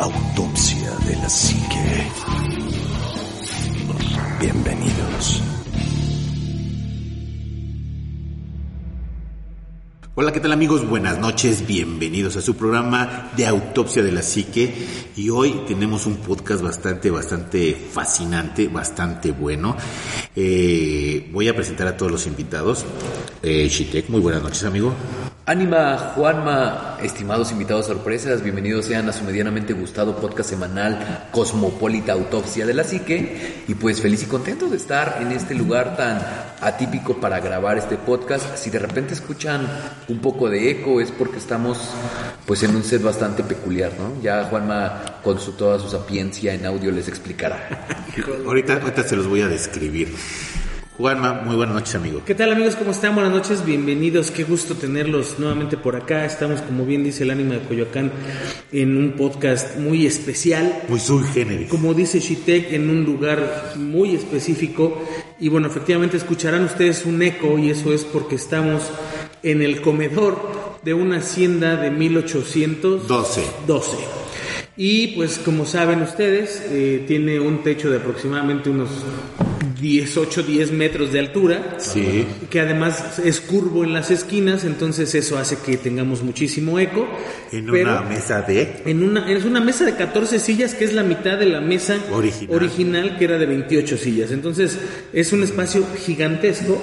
Autopsia de la Psique. Bienvenidos. Hola, ¿qué tal amigos? Buenas noches, bienvenidos a su programa de Autopsia de la Psique. Y hoy tenemos un podcast bastante, bastante fascinante, bastante bueno. Eh, voy a presentar a todos los invitados. Eh, muy buenas noches, amigo. Ánima, Juanma, estimados invitados sorpresas, bienvenidos sean a su medianamente gustado podcast semanal Cosmopolita Autopsia de la Psique. Y pues feliz y contento de estar en este lugar tan atípico para grabar este podcast. Si de repente escuchan un poco de eco es porque estamos pues en un set bastante peculiar, ¿no? Ya Juanma con su, toda su sapiencia en audio les explicará. ahorita, ahorita se los voy a describir. Juanma, muy buenas noches, amigo. ¿Qué tal, amigos? ¿Cómo están? Buenas noches, bienvenidos. Qué gusto tenerlos nuevamente por acá. Estamos, como bien dice el ánima de Coyoacán, en un podcast muy especial. Muy sui generis. Como dice Shitek, en un lugar muy específico. Y bueno, efectivamente escucharán ustedes un eco, y eso es porque estamos en el comedor de una hacienda de 1812. 12. Y pues como saben ustedes, eh, tiene un techo de aproximadamente unos 18, 10 metros de altura. Sí. Que además es curvo en las esquinas, entonces eso hace que tengamos muchísimo eco. En una mesa de... En una, es una mesa de 14 sillas, que es la mitad de la mesa original, original que era de 28 sillas. Entonces es un espacio gigantesco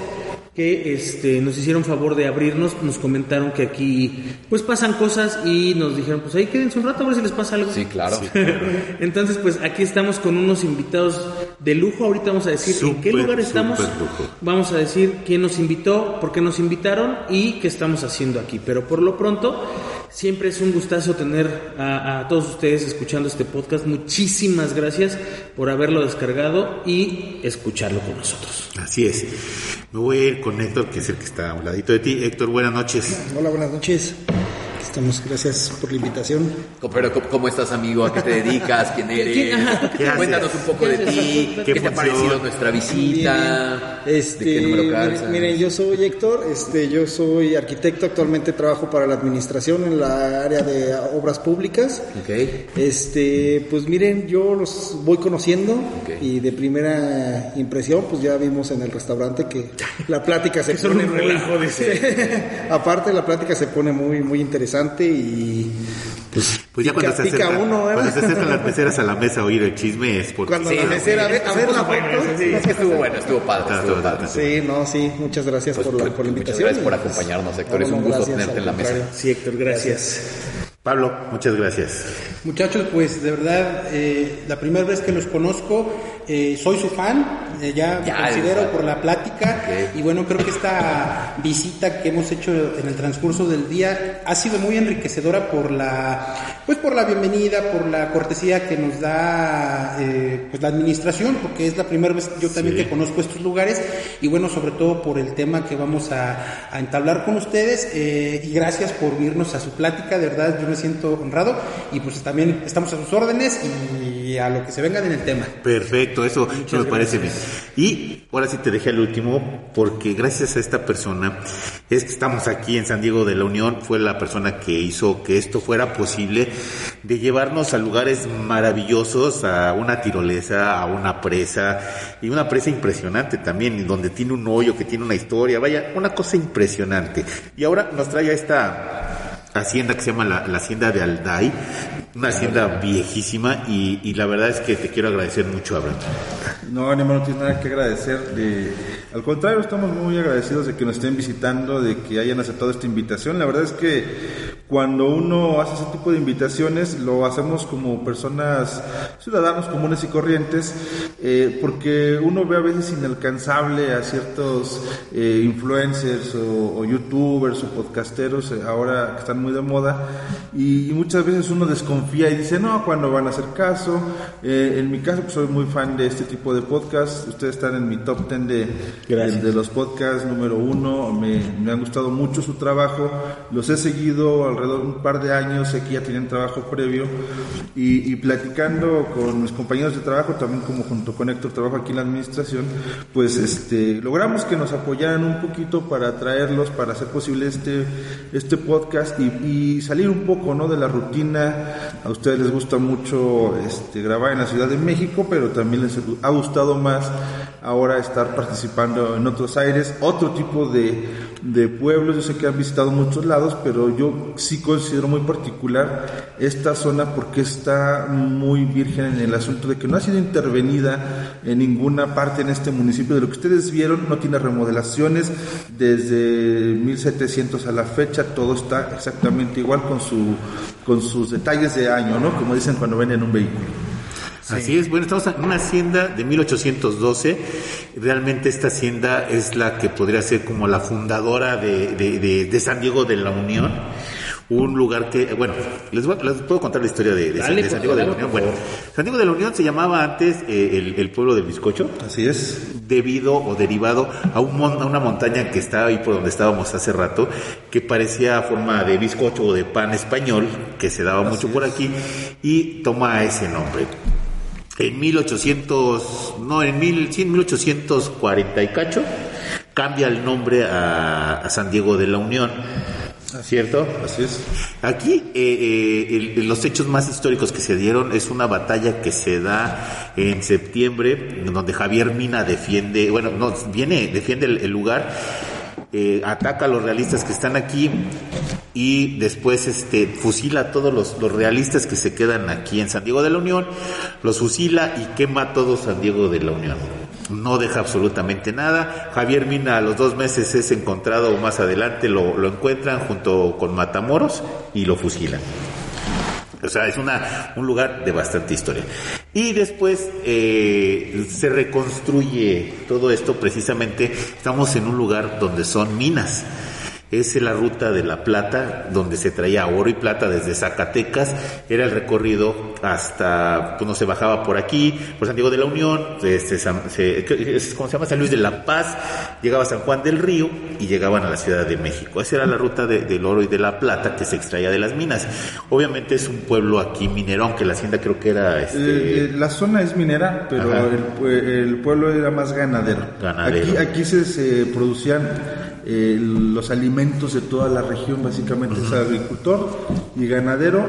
que este, nos hicieron favor de abrirnos, nos comentaron que aquí pues pasan cosas y nos dijeron pues ahí quédense un rato a ver si les pasa algo. Sí, claro. Entonces pues aquí estamos con unos invitados de lujo, ahorita vamos a decir en qué lugar estamos, vamos a decir quién nos invitó, por qué nos invitaron y qué estamos haciendo aquí, pero por lo pronto siempre es un gustazo tener a, a todos ustedes escuchando este podcast, muchísimas gracias por haberlo descargado y escucharlo con nosotros. Así es. Me voy a ir con Héctor, que es el que está a un ladito de ti. Héctor, buenas noches. Hola, buenas noches. Aquí estamos, gracias por la invitación. Pero, ¿cómo estás, amigo? ¿A qué te dedicas? ¿Quién eres? ¿Qué Cuéntanos un poco de ti. ¿Qué, te ha parecido nuestra visita? Este, ¿De qué número calzas? miren, miren, yo soy Héctor, este, yo soy arquitecto, actualmente trabajo para la administración en la área de obras públicas. Ok. Este, pues miren, yo los voy conociendo y de primera impresión, pues ya vimos en el restaurante que la plática se pone un muy- relajo, dice. Aparte la plática se pone muy muy interesante y pues, Pues ya cuando pica- se, pica acercan, uno, ¿eh? cuando se acercan las meseras a la mesa a oír el chisme es porque... cuando Sí, la no, mesera, a ver, a ver la foto. Es que estuvo bueno, estuvo padre, Está, estuvo está, padre. Sí, no, sí, muchas gracias Pues, por, la, pues, por la muchas invitación. gracias por acompañarnos, Héctor. Es un gusto gracias, tenerte en la mesa. Sí, Héctor, gracias. Pablo, muchas gracias. Muchachos, pues de verdad, eh, la primera vez que los conozco, eh, soy su fan, ya, Ya, considero por la plática. Y bueno, creo que esta visita que hemos hecho en el transcurso del día ha sido muy enriquecedora por la, pues por la bienvenida, por la cortesía que nos da eh, pues la administración, porque es la primera vez yo también Sí. que conozco estos lugares. Y bueno, sobre todo por el tema que vamos a, a entablar con ustedes. Eh, y gracias por irnos a su plática, de verdad yo me siento honrado. Y pues también estamos a sus órdenes y a lo que se vengan en el tema. Perfecto, eso me parece bien. Y ahora sí te dejé al último, porque gracias a esta persona es que estamos aquí en San Diego de la Unión, fue la persona que hizo que esto fuera posible, de llevarnos a lugares maravillosos, a una tirolesa, a una presa, y una presa impresionante también, y donde tiene un hoyo, que tiene una historia, vaya, una cosa impresionante. Y ahora nos trae a esta hacienda que se llama la, la hacienda de Alday, una hacienda viejísima y, y la verdad es que te quiero agradecer mucho, Abraham. No, Anima, no tienes nada que agradecer. De... Al contrario, estamos muy agradecidos de que nos estén visitando, de que hayan aceptado esta invitación. La verdad es que cuando uno hace ese tipo de invitaciones, lo hacemos como personas, ciudadanos comunes y corrientes, eh, porque uno ve a veces inalcanzable a ciertos eh, influencers o, o youtubers o podcasteros, eh, ahora que están muy de moda, y, y muchas veces uno desconfía y dice, no, ¿cuándo van a hacer caso? Eh, en mi caso, pues, soy muy fan de este tipo de podcasts, ustedes están en mi top 10 de, de, de los podcasts número uno, me, me han gustado mucho su trabajo, los he seguido alrededor de un par de años, que ya tienen trabajo previo y, y platicando con mis compañeros de trabajo, también como junto con Héctor trabajo aquí en la administración, pues este, logramos que nos apoyaran un poquito para traerlos, para hacer posible este, este podcast y, y salir un poco ¿no? de la rutina. A ustedes les gusta mucho este, grabar en la Ciudad de México, pero también les ha gustado más ahora estar participando en otros aires, otro tipo de, de pueblos. Yo sé que han visitado muchos lados, pero yo sí considero muy particular esta zona porque está muy virgen en el asunto de que no ha sido intervenida en ninguna parte en este municipio. De lo que ustedes vieron, no tiene remodelaciones desde 1700 a la fecha, todo está exactamente igual con, su, con sus detalles de año, ¿no? Como dicen cuando venden un vehículo. Así es, bueno, estamos en una hacienda de 1812. Realmente esta hacienda es la que podría ser como la fundadora de, de, de, de San Diego de la Unión. Un lugar que, bueno, les, voy, les puedo contar la historia de, de San, Diego de la Unión. Bueno, San Diego de la Unión se llamaba antes eh, el, el pueblo del bizcocho Así es. debido o derivado a, un mon- a una montaña que estaba ahí por donde estábamos hace rato, que parecía forma de bizcocho o de pan español, que se daba mucho por aquí, y toma ese nombre. En 1800, no, en, mil, sí, en 1840 y cacho, cambia el nombre a, a San Diego de la Unión. ¿Cierto? Así es. Aquí eh, eh, el- los hechos más históricos que se dieron es una batalla que se da en septiembre, donde Javier Mina defiende, bueno, no, viene, defiende el, el lugar, eh, ataca a los realistas que están aquí y después este, fusila a todos los, los realistas que se quedan aquí en San Diego de la Unión, los fusila y quema todo San Diego de la Unión. No deja absolutamente nada. Javier Mina a los dos meses es encontrado más adelante, lo, lo encuentran junto con Matamoros y lo fusilan. O sea, es una, un lugar de bastante historia. Y después eh, se reconstruye todo esto precisamente. Estamos en un lugar donde son minas. Es la ruta de la plata, donde se traía oro y plata desde Zacatecas. Era el recorrido hasta, pues no se bajaba por aquí, por San Diego de la Unión, este, San- se- ¿cómo se llama? San Luis de la Paz, llegaba a San Juan del Río y llegaban a la Ciudad de México. Esa era la ruta de- del oro y de la plata que se extraía de las minas. Obviamente es un pueblo aquí minero, aunque la hacienda creo que era este, Eh, eh, la zona es minera, pero el, pue- el pueblo era más ganadero. Ganadero. Aquí, aquí se, se producían eh, los alimentos de toda la región, básicamente es agricultor y ganadero,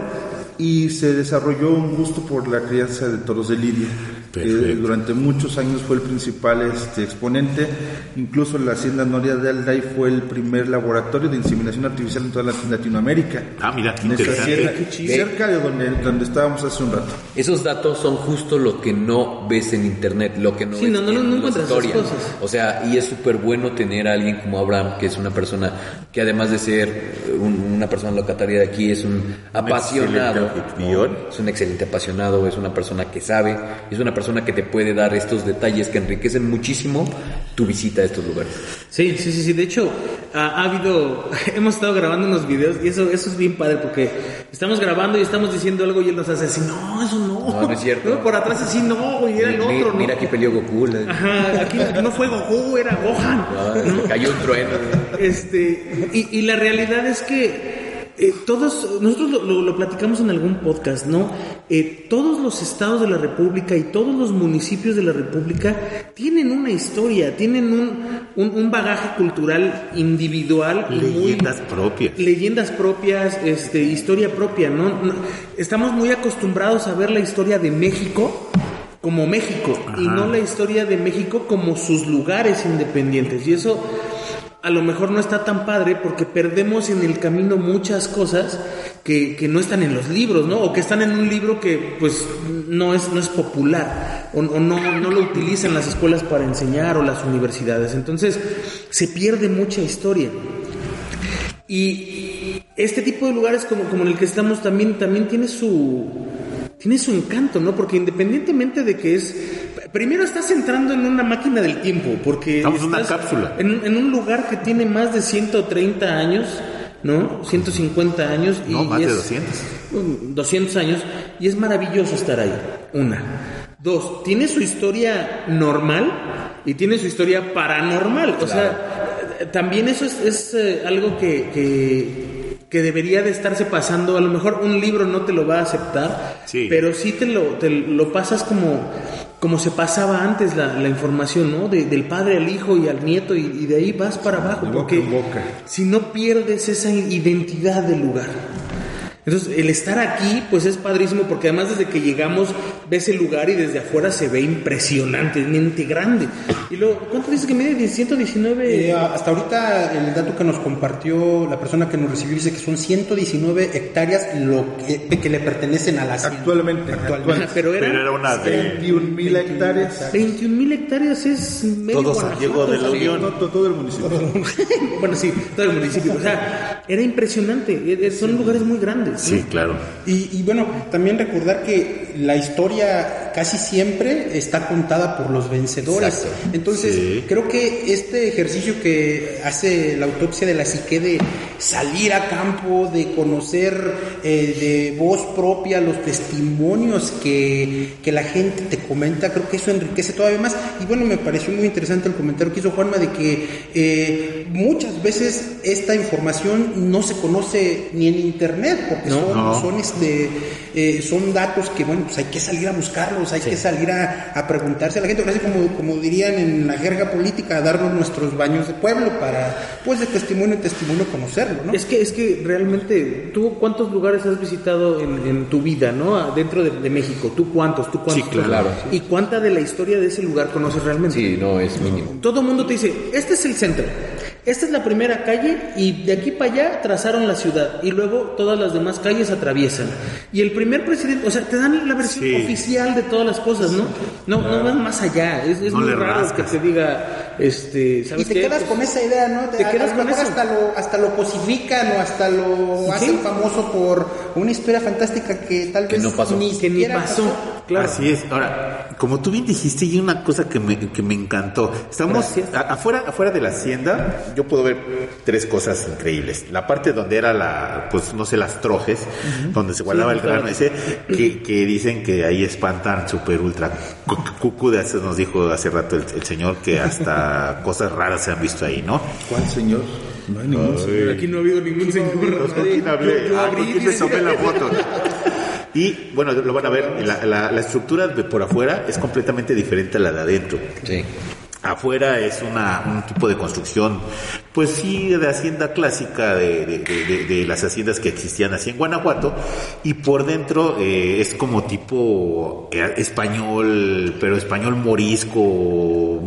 y se desarrolló un gusto por la crianza de toros de lidia. que Perfecto. durante muchos años fue el principal este, exponente, incluso la hacienda Noria de Alday fue el primer laboratorio de inseminación artificial en toda Lat- Latinoamérica. Ah, mira, qué interesante. hacienda, cerca de donde, donde estábamos hace un rato. Esos datos son justo lo que no ves en internet, lo que no Sí, ves no, no, no en la encuentras esas historia. cosas. O sea, y es súper bueno tener a alguien como Abraham, que es una persona que además de ser un- una persona locataria de aquí, es un apasionado. ¿No? Es un excelente apasionado, es una persona que sabe, es una persona que te puede dar estos detalles que enriquecen muchísimo tu visita a estos lugares. Sí, sí, sí, sí. De hecho, ha, ha habido, hemos estado grabando unos videos y eso, eso es bien padre porque estamos grabando y estamos diciendo algo y él nos hace así, no, eso no. No, no es cierto. por atrás así, no, güey, era el otro, ¿no? Mira, aquí peleó Goku. la- Ajá, aquí no fue Goku, era Gohan. Ah, cayó un trueno. Este, y, y la realidad es que eh, todos, nosotros lo, lo- lo platicamos en algún podcast, ¿no? Eh, todos los estados de la República y todos los municipios de la República tienen una historia, tienen un, un, un bagaje cultural individual muy- Leyendas propias. leyendas propias, este, historia propia, ¿no? No- Estamos muy acostumbrados a ver la historia de México como México y no la historia de México como sus lugares independientes. Y eso a lo mejor no está tan padre porque perdemos en el camino muchas cosas que, que no están en los libros, ¿no? O que están en un libro que pues no es, no es popular o, no, no lo utilizan las escuelas para enseñar o las universidades. Entonces se pierde mucha historia. Y este tipo de lugares como, como en el que estamos también, también tiene su tiene su encanto, ¿no? Porque independientemente de que es primero estás entrando en una máquina del tiempo, porque Estamos en una cápsula. En, en un lugar que tiene más de 130 años, ¿no? 150 años y No, más y de es- 200. um, 200 años y es maravilloso estar ahí. Una. Dos, tiene su historia normal y tiene su historia paranormal. O sea, también eso es, es, eh, algo que, que, que debería de estarse pasando. A lo mejor un libro no te lo va a aceptar, Sí. pero sí te lo, te lo pasas como, como se pasaba antes la, la información, ¿no? De- del padre al hijo y al nieto y, y de ahí vas para abajo. Boca porque en boca. si no pierdes esa identidad del lugar. Entonces, el estar aquí, pues es padrísimo porque además desde que llegamos ves el lugar y desde afuera se ve impresionantemente grande. Y luego, ¿cuánto dices que mide? 119. Eh, hasta ahorita el dato que nos compartió la persona que nos recibió dice que son 119 hectáreas lo que, que le pertenecen a la hacienda. Actualmente, Actualmente. pero era, Pero era una de 21 mil hectáreas. 21 mil hectáreas, es medio Todo San Diego de la. Unión. No, to- todo el municipio. bueno, sí, todo el municipio. O sea, era impresionante. Eh, eh, Son lugares muy grandes. Sí, claro. Y, y bueno, también recordar que la historia casi siempre está contada por los vencedores. Exacto. Entonces, Sí. creo que este ejercicio que hace la autopsia de la psique de salir a campo, de conocer eh, de voz propia los testimonios que, que la gente te comenta, creo que eso enriquece todavía más. Y bueno, me pareció muy interesante el comentario que hizo Juanma de que eh, muchas veces esta información no se conoce ni en internet, porque son, No. son este eh, son datos que bueno pues hay que salir a buscarlos hay que salir a, a preguntarse a la gente ahora sí como, como dirían en la jerga política a darnos nuestros baños de pueblo para pues de testimonio en testimonio conocerlo ¿no? Es que, es que realmente, ¿tú cuántos lugares has visitado en, en tu vida, no? Dentro de, de México, ¿tú cuántos? ¿Tú cuántos? Sí, claro. ¿Y cuánta de la historia de ese lugar conoces realmente? Sí, no, es mínimo. Todo el mundo te dice, este es el centro, esta es la primera calle y de aquí para allá trazaron la ciudad y luego todas las demás calles atraviesan. Y el primer presidente, o sea, te dan la versión Sí. oficial de todas las cosas, ¿no? No, no van más allá, es, es No muy raro rascas. que te diga, este, y ¿sabes te qué? quedas Pues, con esa idea, ¿no? te a- quedas con eso. hasta lo hasta lo cosifican o hasta lo hacen famoso por una historia fantástica que tal Que vez no pasó. ni que ni siquiera pasó. Claro. Así es. Ahora, como tú bien dijiste, y una cosa que me, que me encantó. Estamos a- afuera, afuera de la hacienda, yo puedo ver tres cosas increíbles. La parte donde era la, pues no sé, las trojes, donde se guardaba el grano ese, que, que dicen que ahí espantan super ultra. cu- Cucu de hace- nos dijo hace rato el, el señor que hasta cosas raras se han visto ahí, ¿no? ¿Cuál señor? No hay ningún señor. Aquí no ha habido ningún señor. ¿Con quién hablé? Yo- yo Ah, abrí, ¿con quién me tomé la foto? Y bueno, lo van a ver, la, la- la estructura de por afuera es completamente diferente a la de adentro. Sí. Afuera es una, un tipo de construcción, pues sí, de hacienda clásica, de, de- de- de- de las haciendas que existían así en Guanajuato, y por dentro eh, es como tipo eh, español, pero español morisco,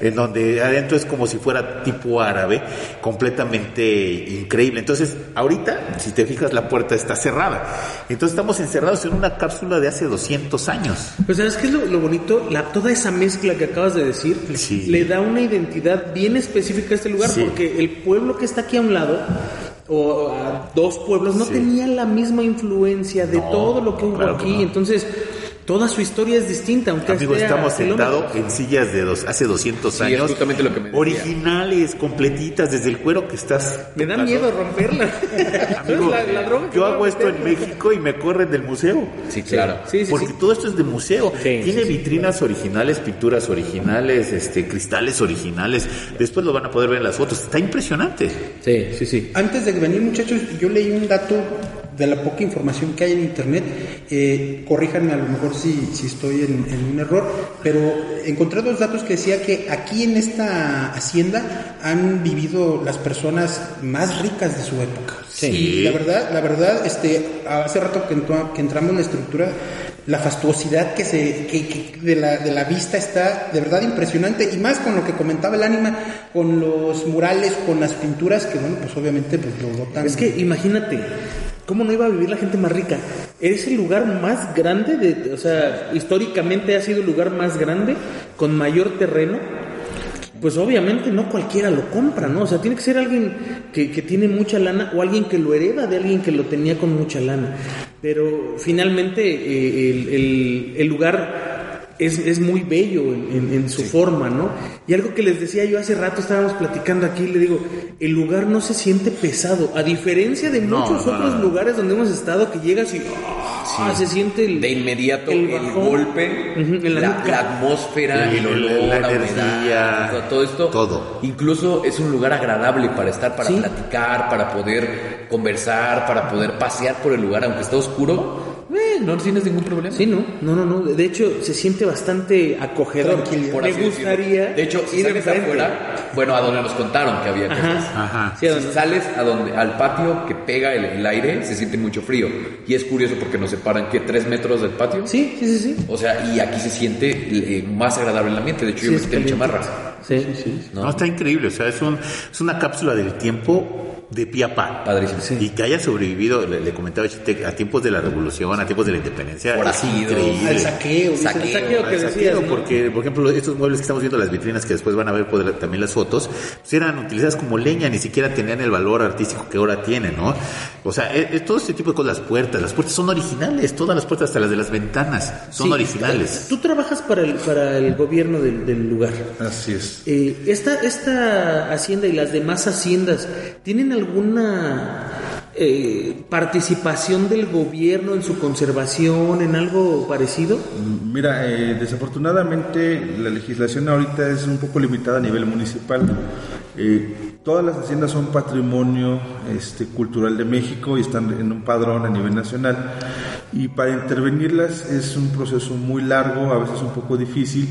en donde adentro es como si fuera tipo árabe, completamente increíble. Entonces, ahorita, si te fijas, la puerta está cerrada. Entonces estamos encerrados en una cápsula de hace 200 años. Pues sabes qué es lo, lo bonito, la, toda esa mezcla que acabas de decir Sí. le da una identidad bien específica a este lugar Sí. porque el pueblo que está aquí a un lado o a dos pueblos no Sí. tenía la misma influencia de No, todo lo que hubo claro que aquí, no. entonces toda su historia es distinta, aunque Amigo, estamos sentados en sillas de dos, hace 200 Sí, es años. justamente lo que me decía. Originales, completitas, desde el cuero que estás. Me da miedo romperla. Amigo, La- la droga que yo hago esto en. México y me corren del museo. Sí, claro. Sí, sí, Porque sí. todo esto es de museo. Sí, Tiene sí, sí. vitrinas originales, pinturas originales, este, cristales originales. Después lo van a poder ver en las fotos. Está impresionante. Sí, sí, sí. Antes de venir, muchachos, yo leí un dato de la poca información que hay en internet. Eh, corríjanme a lo mejor si, si estoy en, en un error, pero encontré dos datos que decía que aquí en esta hacienda han vivido las personas más ricas de su época. Sí. Y la verdad, la verdad, este, hace rato que, entró- que entramos en la estructura, la fastuosidad que se que, que de, la, de la vista está de verdad impresionante y más con lo que comentaba el ánima, con los murales, con las pinturas que bueno, pues obviamente pues lo botan. Es que imagínate, ¿cómo no iba a vivir la gente más rica? Es el lugar más grande, de, o sea, históricamente ha sido el lugar más grande, con mayor terreno. Pues obviamente no cualquiera lo compra, ¿no? O sea, tiene que ser alguien que, que tiene mucha lana o alguien que lo hereda de alguien que lo tenía con mucha lana. Pero finalmente eh, el, el- el lugar es, es muy bello en, en, su forma, ¿no? Y algo que les decía yo hace rato, estábamos platicando aquí, le digo, el lugar no se siente pesado, a diferencia de muchos otros lugares donde hemos estado que llegas y ah, se siente el, de inmediato el, golpe, la, atmósfera, el, olor, la, energía, todo esto, todo. Incluso es un lugar agradable para estar, para platicar, para poder conversar, para poder pasear por el lugar, aunque está oscuro eh, no tienes ningún problema. Sí, no, no, no, no. De hecho, se siente bastante acogedor. Me gustaría. De hecho, si sales afuera, bueno, a donde nos contaron que había cosas. Ajá. si sales a donde, al patio que pega el, aire, se siente mucho frío. Y es curioso porque nos separan, ¿qué? ¿Tres metros del patio? Sí, sí, sí. sí. O sea, y aquí se siente eh, más agradable el ambiente. De hecho, yo me quité en chamarra. Sí, sí. No. no, está increíble. O sea, es, un, es una cápsula del tiempo de pie a pa. Y que haya sobrevivido, le, comentaba a tiempos de la revolución, a tiempos de la independencia. Por es increíble. Al saqueo. Saqueo, que decías, Porque, por ejemplo, estos muebles que estamos viendo, las vitrinas que después van a ver también las fotos, pues eran utilizadas como leña, ni siquiera tenían el valor artístico que ahora tienen, ¿no? O sea, e, e, todo este tipo de cosas, las puertas, las puertas son originales, todas las puertas, hasta las de las ventanas, son originales. Tú trabajas para el, para el gobierno del, lugar. Así es. Eh, esta, esta hacienda y las demás haciendas, ¿tienen alguna eh, participación del gobierno en su conservación, en algo parecido? Mira, eh, desafortunadamente la legislación ahorita es un poco limitada a nivel municipal. Eh, todas las haciendas son patrimonio este, cultural de México y están en un padrón a nivel nacional. Y para intervenirlas es un proceso muy largo, a veces un poco difícil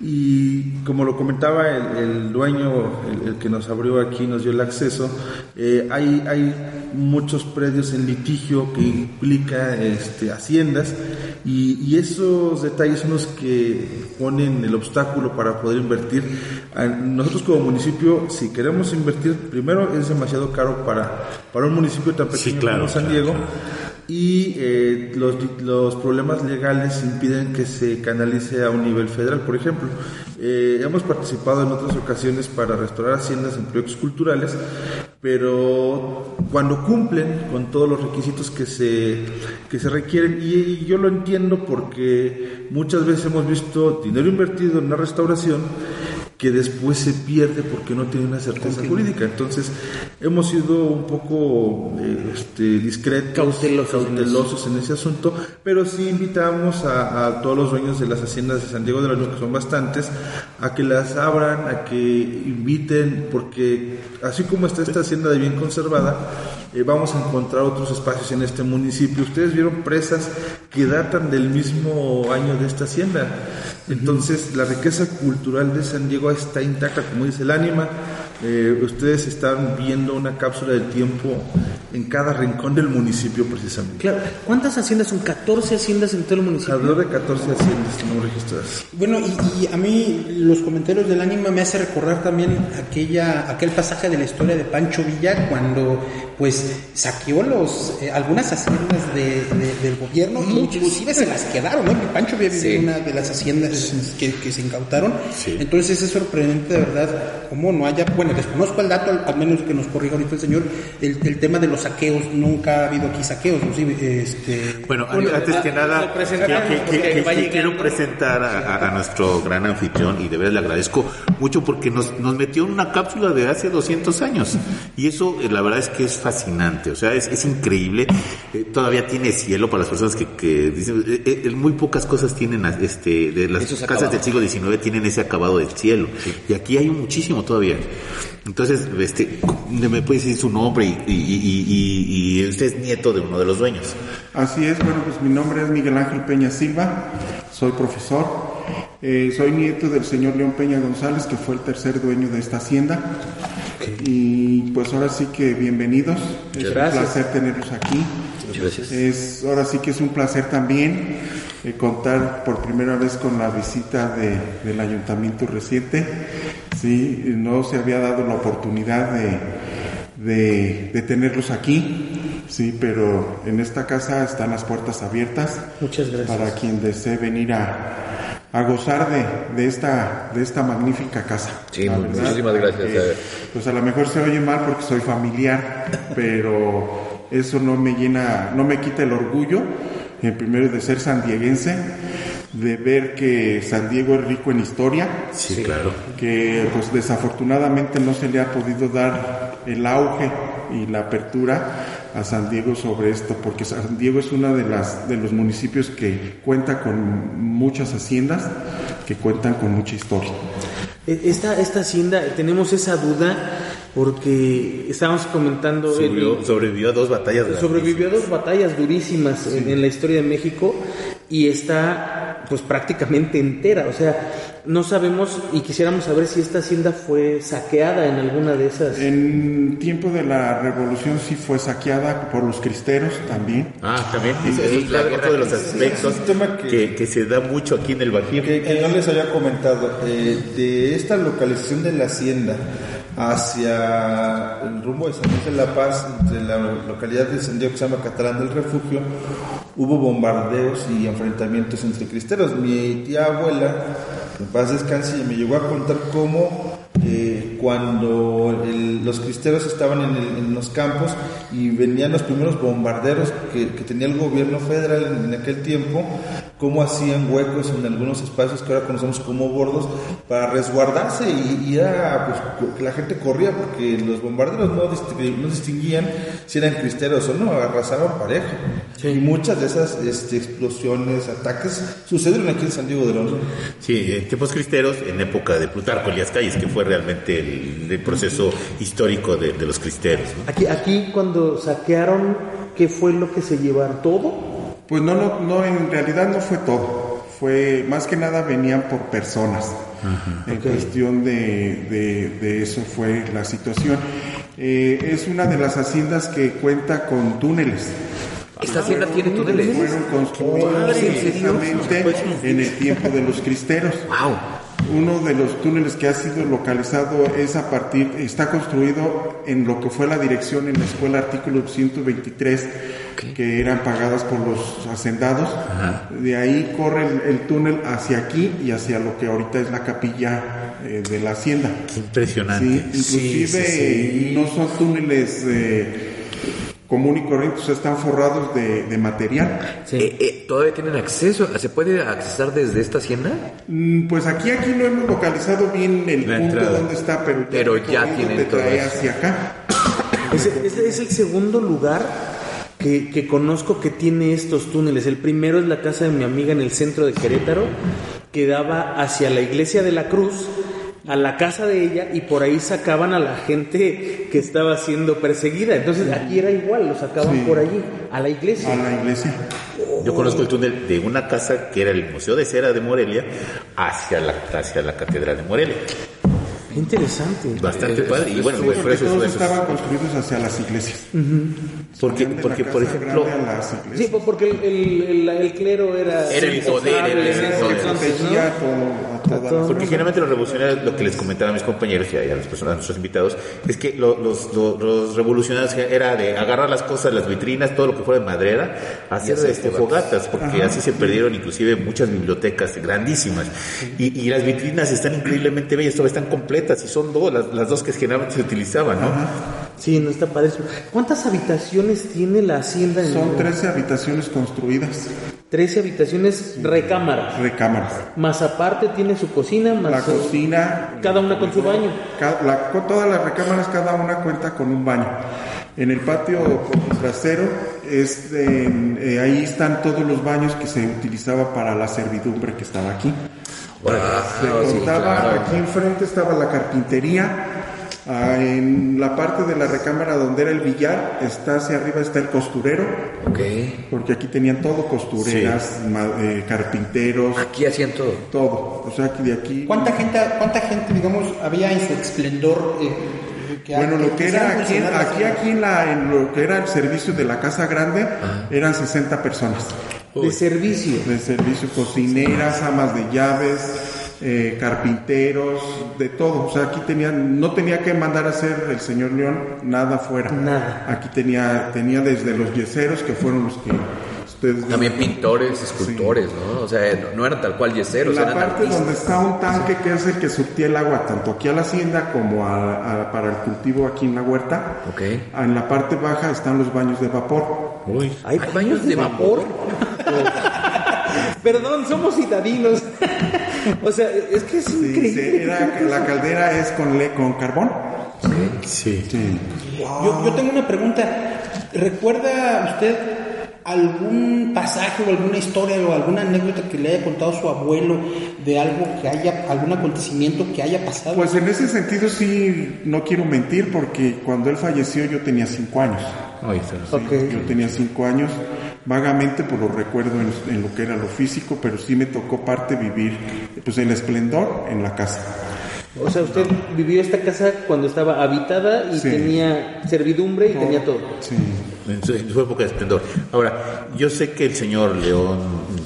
y como lo comentaba el, dueño, el, que nos abrió aquí, nos dio el acceso, eh, hay, hay muchos predios en litigio que implica este, haciendas y, esos detalles son los que ponen el obstáculo para poder invertir. Nosotros como municipio, si queremos invertir, primero es demasiado caro para, para un municipio tan pequeño como San Diego y eh, los, los, problemas legales impiden que se canalice a un nivel federal. Por ejemplo, eh, hemos participado en otras ocasiones para restaurar haciendas en proyectos culturales, pero cuando cumplen con todos los requisitos que se, que se requieren, y yo lo entiendo porque muchas veces hemos visto dinero invertido en una restauración que después se pierde porque no tiene una certeza jurídica. Entonces, hemos sido un poco eh, este, discretos, cautelosos, en, ese asunto, pero sí invitamos a, todos los dueños de las haciendas de San Diego de la Luz, que son bastantes, a que las abran, a que inviten, porque así como está esta hacienda de bien conservada, eh, vamos a encontrar otros espacios en este municipio. Ustedes vieron presas que datan del mismo año de esta hacienda. Entonces, la riqueza cultural de San Diego está intacta, como dice el ánima. Eh, ustedes están viendo una cápsula del tiempo en cada rincón del municipio precisamente. Claro. ¿Cuántas haciendas son? ¿14 haciendas en todo el municipio? Alrededor de 14 haciendas no registradas. Bueno, y, a mí los comentarios del ánima me hace recordar también aquella, aquel pasaje de la historia de Pancho Villa cuando pues saqueó los, eh, algunas haciendas de, del gobierno, inclusive se las quedaron, ¿no? Pancho había vivido en una de las haciendas que, que se incautaron. Entonces es sorprendente de verdad cómo no haya, bueno, desconozco el dato, al, menos que nos corrija ahorita el señor, el, tema de los saqueos, nunca ha habido aquí saqueos, este... Bueno, antes que nada, quiero presentar a, nuestro gran anfitrión y de verdad le agradezco mucho porque nos, nos metió en una cápsula de hace 200 años y eso eh, la verdad es que es fascinante, o sea, es, es increíble, eh, todavía tiene cielo para las personas que, que dicen, eh, muy pocas cosas tienen, este, de las casas del siglo XIX tienen ese acabado del cielo y aquí hay muchísimo todavía. Entonces, este, me puede decir su nombre y, usted es nieto de uno de los dueños. Así es, bueno, pues mi nombre es Miguel Ángel Peña Silva, soy profesor, eh, soy nieto del señor León Peña González, que fue el tercer dueño de esta hacienda. Y pues ahora sí que bienvenidos, es un placer tenerlos aquí. gracias. Es, ahora sí que es un placer también eh, contar por primera vez con la visita del ayuntamiento reciente. Sí, no se había dado la oportunidad de, de, tenerlos aquí, sí, pero en esta casa están las puertas abiertas. Muchas gracias. Para quien desee venir a, a gozar de, de, esta, de esta magnífica casa. Sí, muchísimas gracias. Eh, pues a lo mejor se oye mal porque soy familiar, pero eso no me llena, no me quita el orgullo, en primero de ser sandieguense de ver que San Diego es rico en historia. Sí, claro. Que pues desafortunadamente no se le ha podido dar el auge y la apertura a San Diego sobre esto, porque San Diego es uno de, las, de los municipios que cuenta con muchas haciendas, que cuentan con mucha historia. E, esta, esta hacienda, tenemos esa duda porque estábamos comentando... sobrevivió a dos batallas. Sobrevivió a dos batallas durísimas en, la historia de México y está pues prácticamente entera, o sea, no sabemos y quisiéramos saber si esta hacienda fue saqueada en alguna de esas. En tiempo de la revolución sí fue saqueada por los cristeros también. Ah, también. es, otro de los aspectos que, que, se da mucho aquí en el Bajío. Que, no les había comentado, eh, de esta localización de la hacienda hacia rumbo de San José de la Paz, entre la localidad de San Diego que se llama Catalán del Refugio, hubo bombardeos y enfrentamientos entre cristeros. Mi tía abuela, en paz descanse, me llegó a contar cómo eh, cuando los cristeros estaban en, los campos y venían los primeros bombarderos que, tenía el gobierno federal en, aquel tiempo, cómo hacían huecos en algunos espacios que ahora conocemos como bordos para resguardarse y, era pues, la gente corría porque los bombarderos no, distinguían si eran cristeros o no, arrasaban parejo. Y muchas de esas este, explosiones, ataques sucedieron aquí en San Diego de León. Sí, en tiempos cristeros, en época de Plutarco Elías Calles, que fue realmente el, proceso histórico de, los cristeros. Aquí, aquí cuando saquearon, ¿qué fue lo que se llevaron? ¿Todo? Pues no, no, no, en realidad no fue todo. Fue, más que nada venían por personas. en cuestión de, de, eso fue la situación. Eh, es una de las haciendas que cuenta con túneles. ¿Esta hacienda tiene túneles? Fueron construidos precisamente en el tiempo de los cristeros. Wow. Uno de los túneles que ha sido localizado es a partir, está construido en lo que fue la dirección en la escuela artículo 123 que eran pagadas por los hacendados. De ahí corre el, túnel hacia aquí y hacia lo que ahorita es la capilla eh, de la hacienda. impresionante. inclusive no son túneles eh, común y corriente, están forrados de, material. Eh, ¿Todavía tienen acceso? ¿Se puede accesar desde esta hacienda? Mm, pues aquí aquí no hemos localizado bien el punto donde está, pero ya, pero ya tienen todo hacia acá. Ese, es el segundo lugar que, conozco que tiene estos túneles. El primero es la casa de mi amiga en el centro de Querétaro, que daba hacia la iglesia de la Cruz, a la casa de ella, y por ahí sacaban a la gente que estaba siendo perseguida. Entonces aquí era igual, lo sacaban por allí, a la iglesia. A la iglesia. Yo conozco el túnel de una casa que era el Museo de Cera de Morelia hacia la, hacia la Catedral de Morelia interesante. Bastante padre. Y bueno, pues, todos estaban construidos hacia las iglesias. Porque, porque por ejemplo. Sí, pues, porque el, el, clero era. Era el poder, era Porque generalmente los revolucionarios, lo que les comentaba a mis compañeros y a, las personas, a nuestros invitados, es que los, los, revolucionarios era de agarrar las cosas, las vitrinas, todo lo que fuera de madera, hacer este, fogatas, porque así se perdieron inclusive muchas bibliotecas grandísimas. Y, y las vitrinas están increíblemente bellas, todavía están completas y son dos, las, dos que generalmente se utilizaban, ¿no? Sí, no está padre. ¿Cuántas habitaciones tiene la hacienda? Son 13 habitaciones construidas. 13 habitaciones recámaras. Recámaras. Más aparte tiene su cocina, más la cocina. Cada una con su baño. todas las recámaras, cada una cuenta con un baño. En el patio trasero, es, eh, ahí están todos los baños que se utilizaba para la servidumbre que estaba aquí. Aquí enfrente estaba la carpintería. Ah, en la parte de la recámara donde era el billar, está hacia arriba está el costurero. Porque aquí tenían todo, costureras, eh, carpinteros. Aquí hacían todo. Todo. O sea, aquí de aquí. ¿Cuánta gente, cuánta gente digamos, había en su esplendor? Eh, bueno, lo que era aquí, aquí, aquí en, la, en lo que era el servicio de la Casa Grande, eran 60 personas. De servicio. De servicio, cocineras, amas de llaves, eh, carpinteros, de todo. O sea, aquí tenían, no tenía que mandar a hacer el señor León nada fuera. Nada. Aquí tenía, tenía desde los yeseros, que fueron los que también pintores, escultores, ¿no? O sea, no, eran tal cual yeseros. La parte donde está un tanque que es el que surtía el agua tanto aquí a la hacienda como para el cultivo aquí en la huerta. Ok. En la parte baja están los baños de vapor. Uy. ¿Hay baños de vapor? Perdón, somos citadinos. o sea, es que es Sí, increíble. sí, era- la caldera es con, le- con carbón. Sí. Sí. Yo, yo tengo una pregunta. ¿Recuerda usted algún pasaje o alguna historia o alguna anécdota que le haya contado su abuelo de algo que haya, algún acontecimiento que haya pasado? Pues en ese sentido sí, no quiero mentir porque cuando él falleció yo tenía cinco años. Está. Sí, Yo tenía cinco años, vagamente por lo recuerdo en, en lo que era lo físico, pero sí me tocó parte vivir pues el esplendor en la casa. O sea, usted vivió esta casa cuando estaba habitada y Sí. tenía servidumbre y tenía todo. Sí. En su, en su época de esplendor. Ahora, yo sé que el señor León,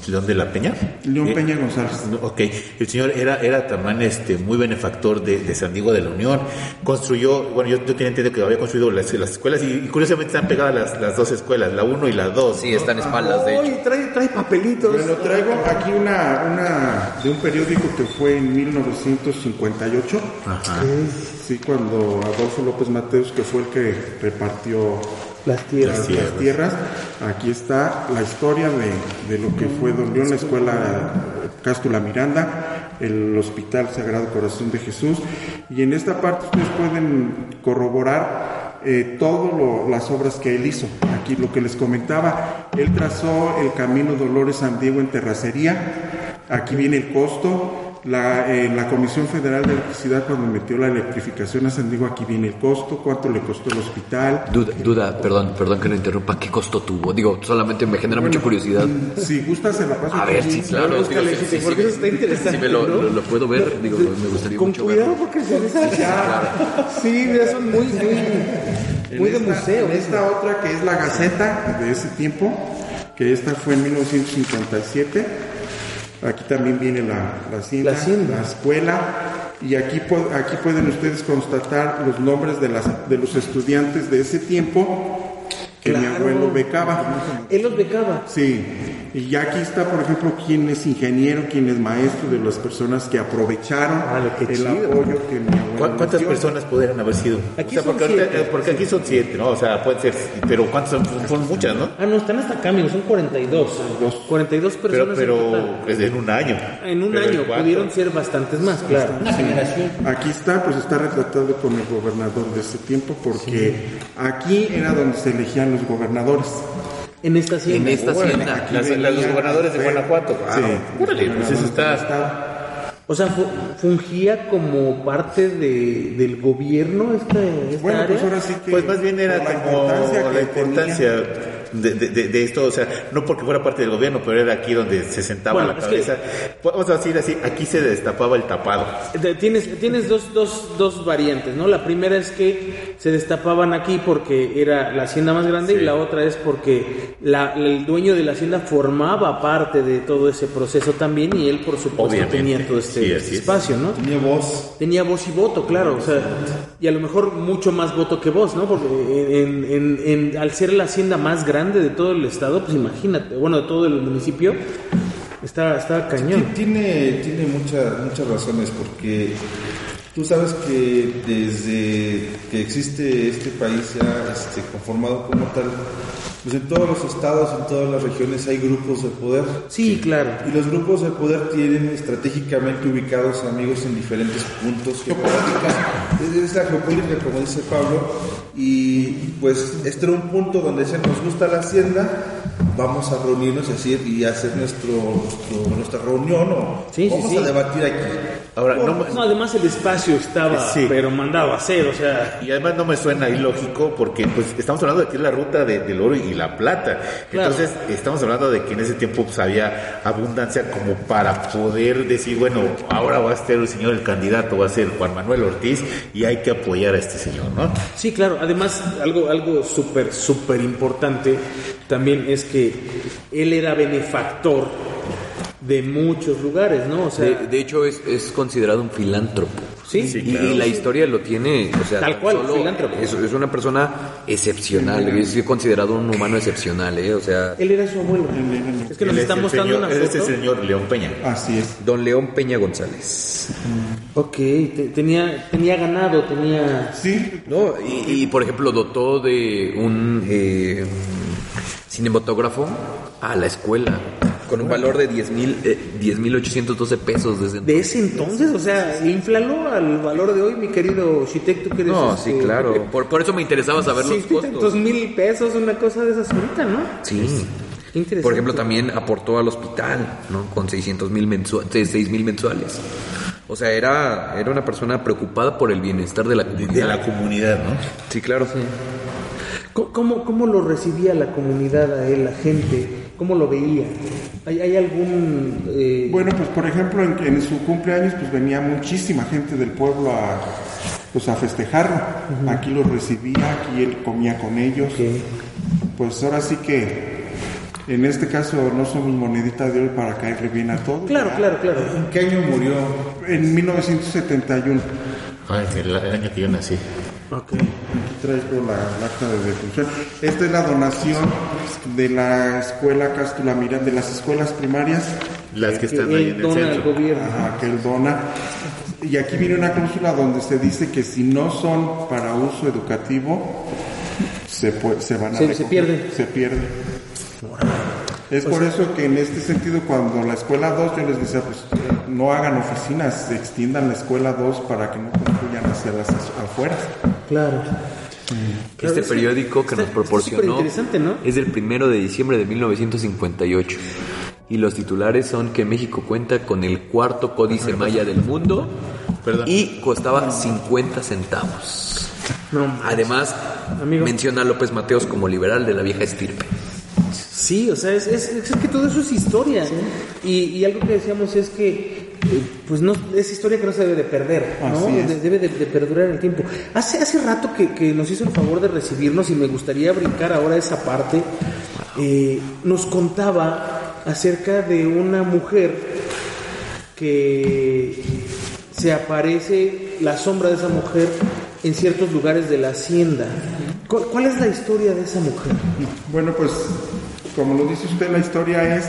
León de la Peña. León eh, Peña González. Ok, el señor era, era también este, muy benefactor de, de San Diego de la Unión. Construyó, bueno, yo, yo tenía entendido que había construido las, las escuelas y, y curiosamente están pegadas las, las dos escuelas, la 1 y la 2. Sí, están espaldas, de hecho. Trae, trae papelitos. Bueno, traigo aquí una, una de un periódico que fue en 1958. Ajá. Sí, cuando Adolfo López Mateos, que fue el que repartió Las tierras. las, las tierras. Aquí está la historia de, de lo que fue Don León, la escuela Cástula Miranda, el Hospital Sagrado Corazón de Jesús. Y en esta parte ustedes pueden corroborar eh, todas las obras que él hizo. Aquí lo que les comentaba, él trazó el camino Dolores San Diego en terracería. Aquí viene el costo. La, eh, la Comisión Federal de Electricidad cuando metió la electrificación a San Diego, aquí viene el costo, cuánto le costó el hospital, Duda, duda, perdón, perdón que lo interrumpa. ¿Qué costo tuvo? Digo, solamente me genera mucha curiosidad. Si gusta, se lo paso. A ver, sí, claro. búscale, digo, sí, porque eso está interesante, Si me lo, ¿no? lo- lo puedo ver, digo, me gustaría Con mucho cuidado verlo. porque se les hace. Sí, mira, son muy, muy, muy de esta- museo. En esta otra que es la Gaceta de ese tiempo, que esta fue en 1957. Aquí también viene la, la hacienda, La hacienda. la escuela. Y aquí, aquí pueden ustedes constatar los nombres de, las, de los estudiantes de ese tiempo que mi abuelo becaba. Él los becaba. Sí, y ya aquí está, por ejemplo, quién es ingeniero, quién es maestro, de las personas que aprovecharon Ah, el chido. apoyo que mi abuelo ¿Cu- ¿Cuántas dio. personas pudieran haber sido? Aquí o sea, son porque, siete. porque aquí son siete, ¿no? O sea, pueden ser, pero ¿cuántas son? Son muchas, ¿no? Ah, no, están hasta acá, amigos, son 42. 42 Pero, personas pero es en un año. En un Pero año pudieron ser bastantes más, claro. Una generación. Aquí está, pues está retratado con el gobernador de ese tiempo, porque aquí era donde se elegían los gobernadores. En esta En hacienda. esta hacienda. Aquí Las- venía- los gobernadores de fue- Guanajuato. Ah, Sí. órale, pues eso está- Está- O sea, fu- fungía como parte de, del gobierno esta, esta Bueno, área. pues ahora sí que. Pues más bien era la como importancia que la importancia de, de- esto, o sea, no porque fuera parte del gobierno, pero era aquí donde se sentaba Bueno, la que- cabeza. Vamos a decir así, aquí se destapaba el tapado. De- Tienes, tienes dos, dos, dos variantes, ¿no? La primera es que se destapaban aquí porque era la hacienda más grande y la otra es porque la- el dueño de la hacienda formaba parte de todo ese proceso también y él, por supuesto, Obviamente. tenía todo este Sí, así es. espacio, ¿no? Tenía voz. Tenía voz y voto, claro, o sea, y a lo mejor mucho más voto que vos, ¿no? Porque en, en- en- al ser la hacienda más grande de todo el estado, pues imagínate, bueno, de todo el municipio, estaba, estaba cañón. Tiene, tiene muchas muchas razones porque tú sabes que desde que existe este país ya este, conformado como tal, pues en todos los estados, en todas las regiones hay grupos de poder. Sí, claro. Y los grupos de poder tienen estratégicamente ubicados amigos en diferentes puntos geopolíticos. Es- Es la geopolítica, como dice Pablo, y pues este era un punto donde se nos gusta la hacienda, vamos a reunirnos y decir, y hacer nuestro, nuestro- nuestra reunión o Sí, vamos sí. a debatir aquí. Ahora, no, me- No, además el espacio estaba, Sí. pero mandado a hacer, o sea, y además no me suena ilógico porque pues estamos hablando de que es la ruta de- del oro y la plata. Claro. Entonces estamos hablando de que en ese tiempo pues, había abundancia como para poder decir, bueno, ahora va a ser el señor el candidato, va a ser Juan Manuel Ortiz y hay que apoyar a este señor, ¿no? sí, claro. Además, algo, algo súper, súper importante también es que él era benefactor de muchos lugares, ¿no? O sea, De, de hecho, es, es considerado un filántropo. Sí, Sí, y, claro. y la historia lo tiene, o sea, Tal cual, solo filántropo. Es, es una persona excepcional, es considerado un humano excepcional, ¿eh? O sea, él era su abuelo. Es que nos es está mostrando señor- una él es foto. el señor León Peña. Así es. don León Peña González. Ok, te- tenía, tenía ganado, tenía... Sí, No, y, y, por ejemplo, dotó de un eh, cinematógrafo a la escuela Con un valor de 10 mil, eh, 10.812 pesos desde De ese entonces, o sea, inflalo al valor de hoy, mi querido Shitek, tú que No, este, sí, claro. Por, por eso me interesaba saber los Sí, costos. mil pesos, una cosa de esas ahorita, ¿no? Sí. Qué interesante. Por ejemplo, también aportó al hospital, ¿no? Con 600 mil mensuales, 6 mil mensuales. O sea, era, era una persona preocupada por el bienestar de la De, comunidad. de la comunidad, ¿no? Sí, claro. ¿Cómo- ¿Cómo, ¿Cómo lo recibía la comunidad a él, la gente? ¿Cómo lo veía? ¿Hay, hay algún... eh, Bueno, pues por ejemplo, en, en su cumpleaños pues venía muchísima gente del pueblo a, pues, a festejarlo. Aquí los recibía, aquí él comía con ellos. que- Pues ahora sí que en este caso no somos monedita de oro para caerle bien a todos. Claro, claro, claro. ¿En qué año murió? En 1971. Ah, el año que yo nací. Ok. Traigo la, la acta de defunción. Esta es la donación de la escuela Cástula Miranda, de las escuelas primarias Las que Que están ahí él en el dona al centro. gobierno. ajá, que él dona. Y aquí viene una cláusula donde se dice que si no son para uso educativo, se, pue- se van a Se- se pierden. Se pierden. Es por eso que en este sentido cuando la escuela 2 yo les decía, pues no hagan oficinas, extiendan la escuela 2 para que no concluyan hacia las afueras. Claro. Este que periódico que está- nos proporcionó es del primero de diciembre de 1958. Y los titulares son que México cuenta con el cuarto códice maya del mundo Perdón. y costaba 50 centavos. No, Además, Amigo. menciona a López Mateos como liberal de la vieja estirpe. Sí, o sea, es, es, es que todo eso es historia. Y, y algo que decíamos es que, pues no, es historia que no se debe de perder, ¿no? Debe de, de perdurar en el tiempo. Hace, hace rato que, que nos hizo el favor de recibirnos y me gustaría brincar ahora esa parte. eh, nos contaba acerca de una mujer que se aparece la sombra de esa mujer en ciertos lugares de la hacienda. ¿Cuál, cuál es la historia de esa mujer? Bueno, pues como lo dice usted, la historia es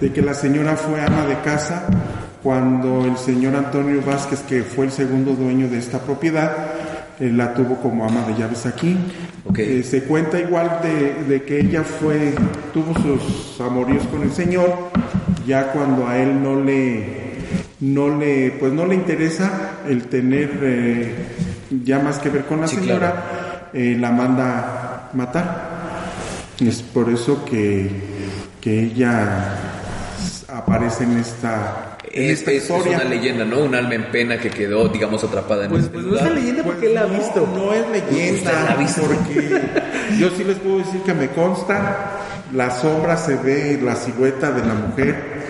de que la señora fue ama de casa cuando el señor Antonio Vázquez, que fue el segundo dueño de esta propiedad, eh, la tuvo como ama de llaves aquí. Ok. Eh, se cuenta igual de, de que ella fue, tuvo sus amoríos con el señor, ya cuando a él no le, no le, pues no le interesa el tener eh, ya más que ver con la Sí, señora, eh, la manda matar. Es por eso que, que ella aparece en esta, Es, esta es- una leyenda, ¿no? Un alma en pena que quedó, digamos, atrapada en Pues, este pues no es lugar. una leyenda porque él la ha visto. No es leyenda, la ha visto. porque yo sí les puedo decir que me consta, la sombra se ve, la silueta de la mujer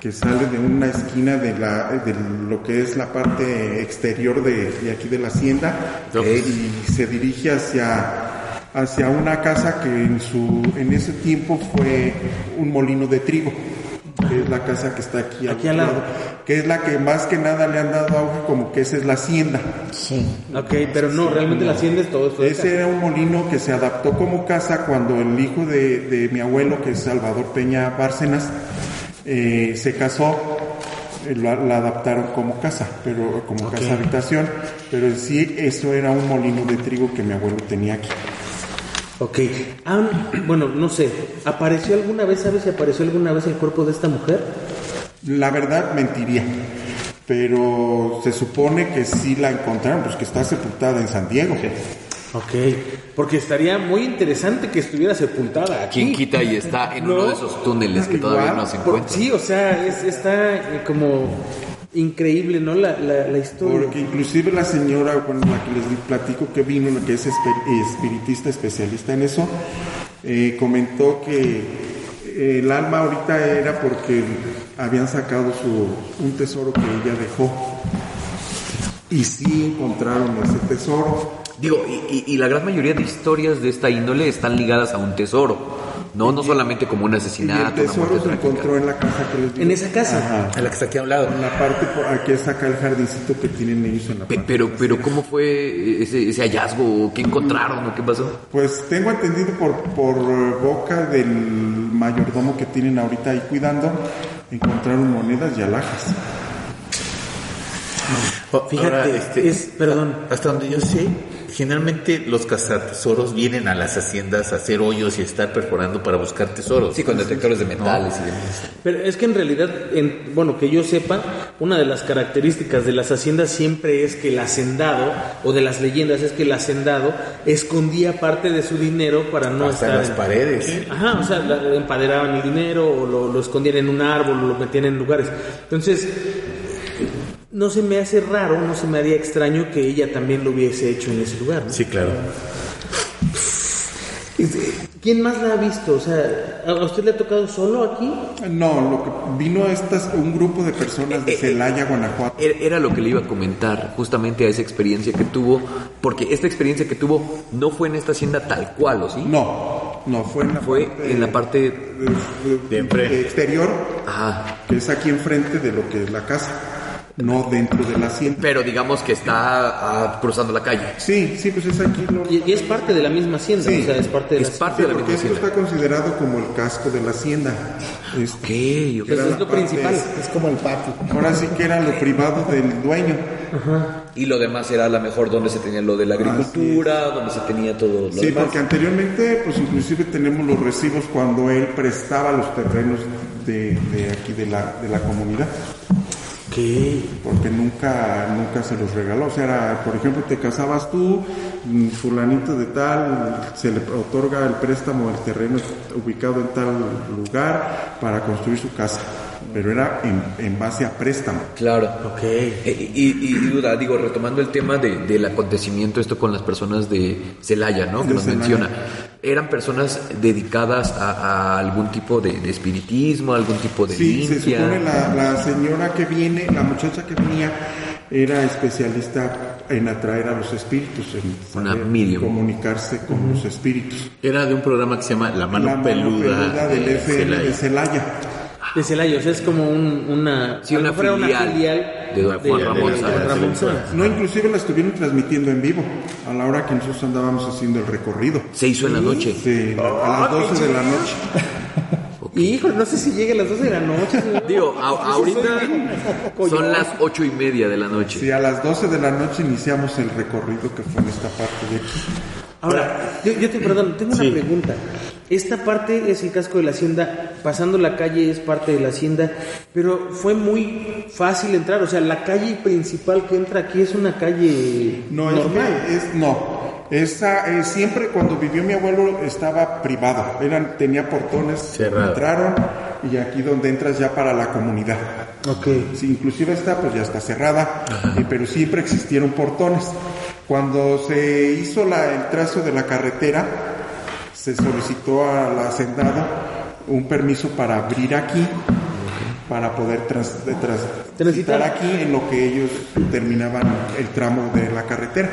que sale de una esquina de, la, de lo que es la parte exterior de, de aquí de la hacienda Ok. y se dirige hacia hacia una casa que en su en ese tiempo fue un molino de trigo que es la casa que está aquí, Aquí al lado. que es la que más que nada le han dado auge como que esa es la hacienda Ok, pero no, realmente la hacienda es todo esto. ese era un molino que se adaptó como casa cuando el hijo de, de mi abuelo, que es Salvador Peña Bárcenas, eh, se casó, eh, la, la adaptaron como casa, pero como casa habitación, pero en sí eso era un molino de trigo que mi abuelo tenía aquí. Ok. Ah, bueno, no sé. ¿Apareció alguna vez, sabes si apareció alguna vez el cuerpo de esta mujer? La verdad mentiría, pero se supone que sí la encontraron, pues que está sepultada en San Diego. Ok. Porque estaría muy interesante que estuviera sepultada aquí. ¿Quién quita y está en No. uno de esos túneles que todavía Igual, no se Por- encuentran? sí, o sea, es, está eh, como increíble, ¿no? La, la, la historia. Porque inclusive la señora, bueno, la que les platico que vino, la que es espiritista especialista en eso, eh, comentó que eh, el alma ahorita era porque habían sacado su, un tesoro que ella dejó. Y sí encontraron ese tesoro. Digo, y, y- y la gran mayoría de historias de esta índole están ligadas a un tesoro, no, no solamente como un Y el asesinato, una se encontró en la casa que les digo. En esa casa. Ajá. A la que está aquí a un lado. En la parte, por aquí está acá el jardincito que tienen ellos en la Pe- parte Pero, pero ¿cómo fue ese, ese hallazgo? ¿O ¿Qué encontraron? ¿O qué pasó? Pues tengo entendido por, por eh, boca del mayordomo que tienen ahorita ahí cuidando, encontraron monedas y alhajas. O- Fíjate, ahora, este, es, perdón. Hasta donde yo sé, generalmente los cazatesoros vienen a las haciendas a hacer hoyos y estar perforando para buscar tesoros. Sí, con detectores de metales y demás. Pero es que en realidad, en, bueno, que yo sepa, una de las características de las haciendas siempre es que el hacendado, o de las leyendas, es que el hacendado escondía parte de su dinero para no Hasta estar las paredes. Ajá, o sea, la- empaderaban el dinero o lo, lo escondían en un árbol o lo metían en lugares. Entonces, no se me hace raro, no se me haría extraño que ella también lo hubiese hecho en ese lugar. ¿no? Sí, claro. Este, ¿Quién más la ha visto? O sea, ¿a usted le ha tocado solo aquí? No, lo que vino estas, un grupo de personas de Celaya, Guanajuato. Era lo que le iba a comentar, justamente a esa experiencia que tuvo, porque esta experiencia que tuvo no fue en esta hacienda tal cual, ¿o sí? No, no, fue en la Fue parte en la parte... de- de- De enfrente. de exterior, Ajá. que es aquí enfrente de lo que es la casa, no dentro de la hacienda. Pero digamos que está ah, cruzando la calle. Sí, sí, pues es aquí. Lo, Y, y es parte de la misma hacienda, Sí. o sea, es parte de Es la parte Sí, de la porque misma esto hacienda. está considerado como el casco de la hacienda. Es- Ok, ok. Pues es lo parte- principal. Es como el patio. Ahora sí que era lo privado del dueño. Y lo demás era a lo mejor donde se tenía lo de la agricultura, donde se tenía todo lo Sí, demás. porque anteriormente, pues inclusive tenemos los recibos cuando él prestaba los terrenos de, de aquí de la, de la comunidad. Porque nunca, nunca se los regaló. O sea, era, por ejemplo, te casabas tú, mm, fulanito de tal, se le otorga el préstamo del terreno ubicado en tal lugar para construir su casa. Pero era en, en base a préstamo. Claro. Ok. Eh, Y, y- y duda, digo, retomando el tema de- del acontecimiento, esto con las personas de Celaya, ¿no? Que De nos Celaya. menciona. ¿Eran personas dedicadas a, a algún tipo de, de espiritismo, algún tipo de Sí, se supone la, la señora que viene, la muchacha que venía, era especialista en atraer a los espíritus, en Una saber medium. comunicarse con los espíritus. Era de un programa que se llama La Mano la mano Peluda, del de FM Celaya. de Celaya. De Celaya, o sea, es como un- una, Sí, una a lo mejor era filial de Juan Ramón de Sáenz. Ramón Sáenz. No, inclusive la estuvieron transmitiendo en vivo, a la hora que nosotros andábamos haciendo el recorrido. Se hizo en la noche. Sí, a las 12 de la noche. Y híjole, no sé si llegue a las 12 de la noche. ¿no? Digo, a- ahorita son las ocho y media de la noche. Sí, a las 12 de la noche iniciamos el recorrido que fue en esta parte de aquí. Ahora, yo, yo te perdón, tengo una pregunta. Esta parte es el casco de la hacienda, pasando la calle es parte de la hacienda, pero fue muy fácil entrar, o sea, la calle principal que entra aquí es una calle No, es normal. que es, no. Esa, eh, siempre cuando vivió mi abuelo estaba privado. Eran, tenía portones, Cerrado. entraron y aquí donde entras ya para la comunidad. Ok. Sí, inclusive esta pues ya está cerrada, eh, pero siempre existieron portones. Cuando se hizo la- el trazo de la carretera, se solicitó al hacendado un permiso para abrir aquí, para poder trans- Transitar. aquí en lo que ellos terminaban el tramo de la carretera.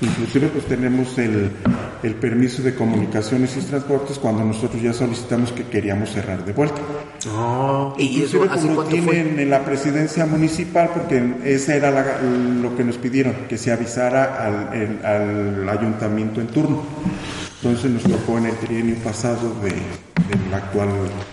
Inclusive pues tenemos el, el permiso de comunicaciones y transportes cuando nosotros ya solicitamos que queríamos cerrar de vuelta. ¿Y eso hace como fue? tienen en la presidencia municipal, porque esa era la- lo que nos pidieron, que se avisara al, el- al ayuntamiento en turno. Entonces nos tocó en el trienio pasado de, del actual...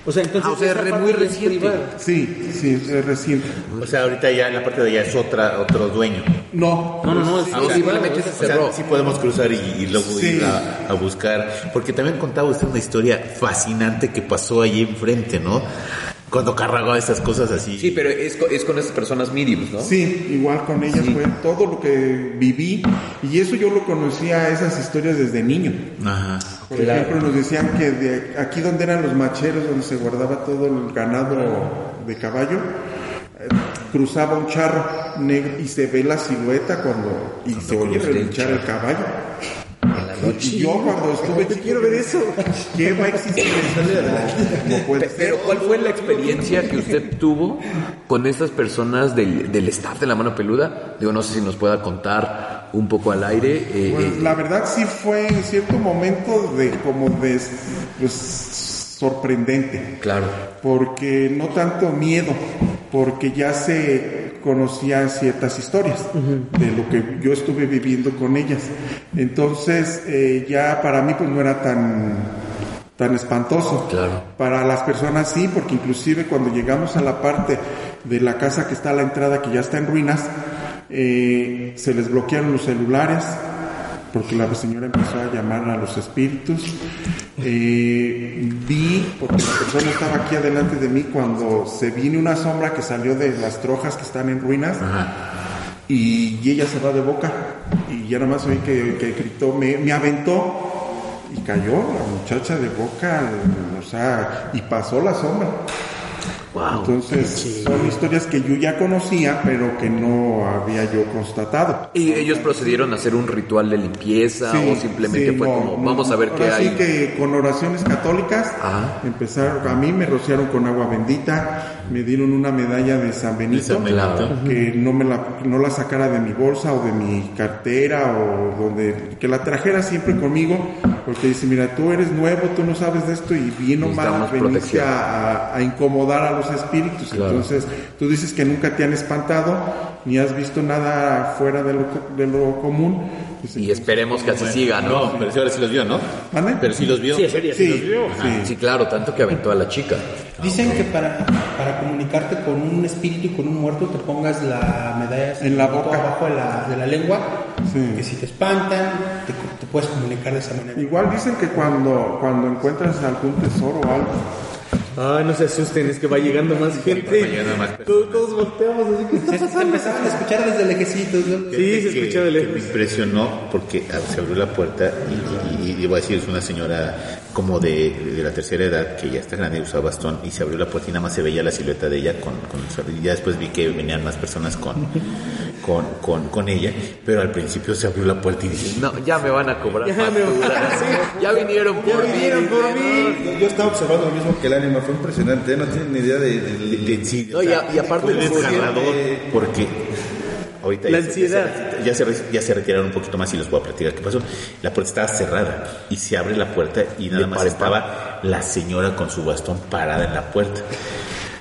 O sea, entonces Ah, o sea, esa re- parte muy es reciente. privada. Sí, sí, es reciente. O sea, ahorita ya la parte de allá es otra, otro dueño. No, No, no, no, es Ah, o sea, simplemente se o sea, sí podemos cruzar y, y luego Sí. ir a, a buscar. Porque también contaba usted una historia fascinante que pasó allí enfrente, ¿no? Cuando cargaba esas cosas así. Sí, pero es, co- es con esas personas mediums, ¿no? Sí, igual con ellas fue todo lo que viví y eso yo lo conocía esas historias desde niño. Ajá. Por ejemplo, nos decían que de aquí donde eran los macheros, donde se guardaba todo el ganado de caballo, eh, cruzaba un charro negro y se ve la silueta cuando y se oye relinchar el caballo. En la noche. Y yo cuando estuve chico, quiero ver eso. ¿Qué va a existir? No Pero ¿cuál fue la experiencia que usted tuvo con estas personas del, del staff de la mano peluda? Digo, no sé si nos pueda contar un poco al aire. eh, Pues eh, la verdad sí fue en cierto momento de como de pues, sorprendente. claro. porque no tanto miedo, porque ya se conocían ciertas historias de lo que yo estuve viviendo con ellas. Entonces eh, ya para mí pues no era tan tan espantoso. Claro. Para las personas sí, porque inclusive cuando llegamos a la parte de la casa que está a la entrada que ya está en ruinas, eh, se les bloquearon los celulares porque la señora empezó a llamar a los espíritus. Eh, vi, porque la persona estaba aquí adelante de mí, cuando se vino una sombra que salió de las trojas que están en ruinas. Y, ella se va de boca. Y ya nomás oí que, que gritó, me, me aventó y cayó la muchacha de boca, o sea, y pasó la sombra. Entonces, son historias que yo ya conocía, pero que no había yo constatado. ¿Y ellos procedieron a hacer un ritual de limpieza o simplemente fue como, vamos a ver qué hay? Así que con oraciones católicas empezaron, a mí me rociaron con agua bendita, me dieron una medalla de San Benito, que no me la, no la sacara de mi bolsa o de mi cartera o donde, que la trajera siempre conmigo, porque dice, mira, tú eres nuevo, tú no sabes de esto y bien o mal veniste a, a incomodar a los espíritus. Entonces, tú dices que nunca te han espantado, ni has visto nada fuera de lo, de lo común. Y esperemos que así siga, ¿no? pero sí, ahora sí los vio, ¿no? Pero sí los vio. Sí, sí, sí, los vio. Sí. claro, tanto que aventó a la chica. Dicen que para, para comunicarte con un espíritu y con un muerto te pongas la medalla en la boca abajo de la, de la lengua, que si te espantan te, te, puedes comunicar de esa manera. Igual dicen que cuando, cuando encuentras algún tesoro o algo, Ay, no se asusten, es que va llegando más gente. todos, todos, volteamos así que. Se, empezaban a escuchar desde lejecitos, ¿no? Sí, se escuchaba de lejos. Me impresionó porque se abrió la puerta y, y, iba a decir, es una señora como de, de, la tercera edad que ya está grande, usaba bastón y se abrió la puerta y nada más se veía la silueta de ella con, con y ya después vi que venían más personas con, con, con, con, ella, pero al principio se abrió la puerta y dije, no, ya me van a cobrar ya, ya vinieron por ya vinieron por mí. Yo estaba observando lo mismo que el ánima, fue impresionante, ¿eh? no tienen ni idea de, de, de, de sí, no, y, y, aparte fue desgarrador porque ahorita la ya, ansiedad. Ya se, ya, se, ya se retiraron un poquito más y les voy a platicar qué pasó. La puerta estaba cerrada y se abre la puerta y nada más estaba la señora con su bastón parada en la puerta.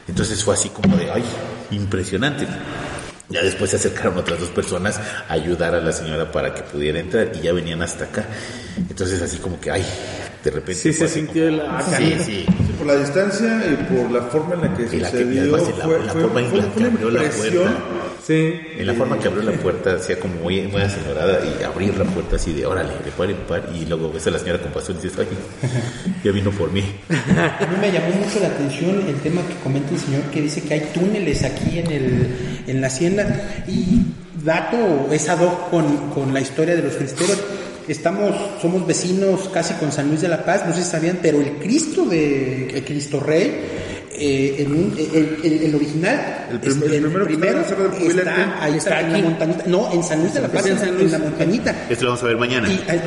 Entonces fue así como de, ay, impresionante. Ya después se acercaron otras dos personas a ayudar a la señora para que pudiera entrar y ya venían hasta acá. Entonces así como que, ay, de repente. Sí, se sintió como, la... Sí, sí. Por la distancia y por la forma en la que y la sucedió. Que, la, fue, la fue, forma en la que abrió la puerta. Sí. En la forma que abrió la puerta, hacía como muy, muy asesorada y abrir la puerta así de órale, de par en par. Y luego ves a la señora con pasión y dices, ay, ya vino por mí. A mí me llamó mucho la atención el tema que comenta el señor que dice que hay túneles aquí en, el, en la hacienda. Y dato es ad hoc con, con la historia de los cristeros estamos, somos vecinos casi con San Luis de la Paz, no sé si sabían, pero el Cristo de el Cristo Rey, eh, en un, el, el, el, original, el, prim el, el primero está, ahí está, en la montañita, no, en San Luis de la Paz, en, en, la montañita. Esto lo vamos a ver mañana. Y eh,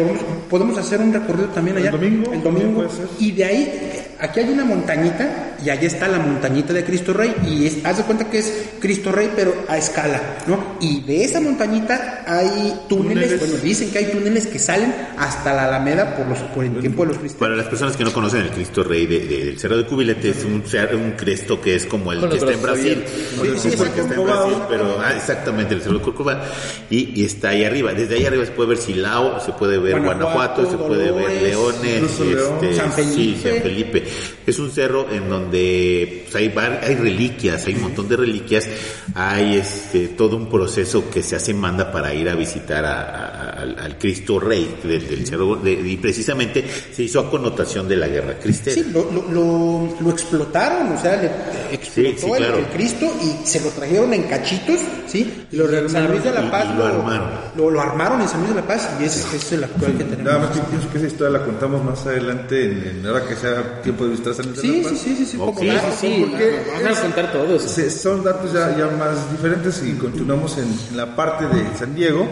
podemos hacer un recorrido también allá. El domingo. El domingo. Y de ahí, aquí hay una montañita y allá está la montañita de Cristo Rey y es, haz de cuenta que es Cristo Rey pero a escala, ¿no? Y de esa montañita hay túneles, túneles. bueno, dicen que hay túneles que salen hasta la Alameda por los por el tiempo de los cristianos. Para las personas que no conocen el Cristo Rey de, de, del Cerro de Cubilete es un, un Cristo que es como el que está en Brasil, sí, sí, como el que está en Brasil, pero ah, exactamente el Cerro de Corcovado y, y, está ahí arriba. Desde ahí arriba se puede ver Silao, se puede ver Guanajuato, Guanajuato se puede ver Leones, este, San Felipe. Sí, San Felipe. Es un cerro en donde pues, hay, hay reliquias, hay un montón de reliquias, hay este todo un proceso que se hace en manda para ir a visitar a, a, al, al, Cristo Rey del, del cerro de, y precisamente se hizo a connotación de la guerra cristera. Sí, lo, lo, lo, lo explotaron, o sea, le explotó sí, sí, claro. el, el, Cristo y se lo trajeron en cachitos, ¿sí? Lo en San Luis de la Paz y, y lo, armaron. Lo, armaron en San Luis de la Paz y ese, ese es el actual que tenemos. Nada más que pienso que esa historia la contamos más adelante en, en ahora que sea tiempo de visitar San Luis sí, de la Paz. Sí, sí, sí, sí, sí, sí, sí, porque vamos a contar todos. Son datos ya, ya más diferentes y continuamos en, en la parte de San Diego.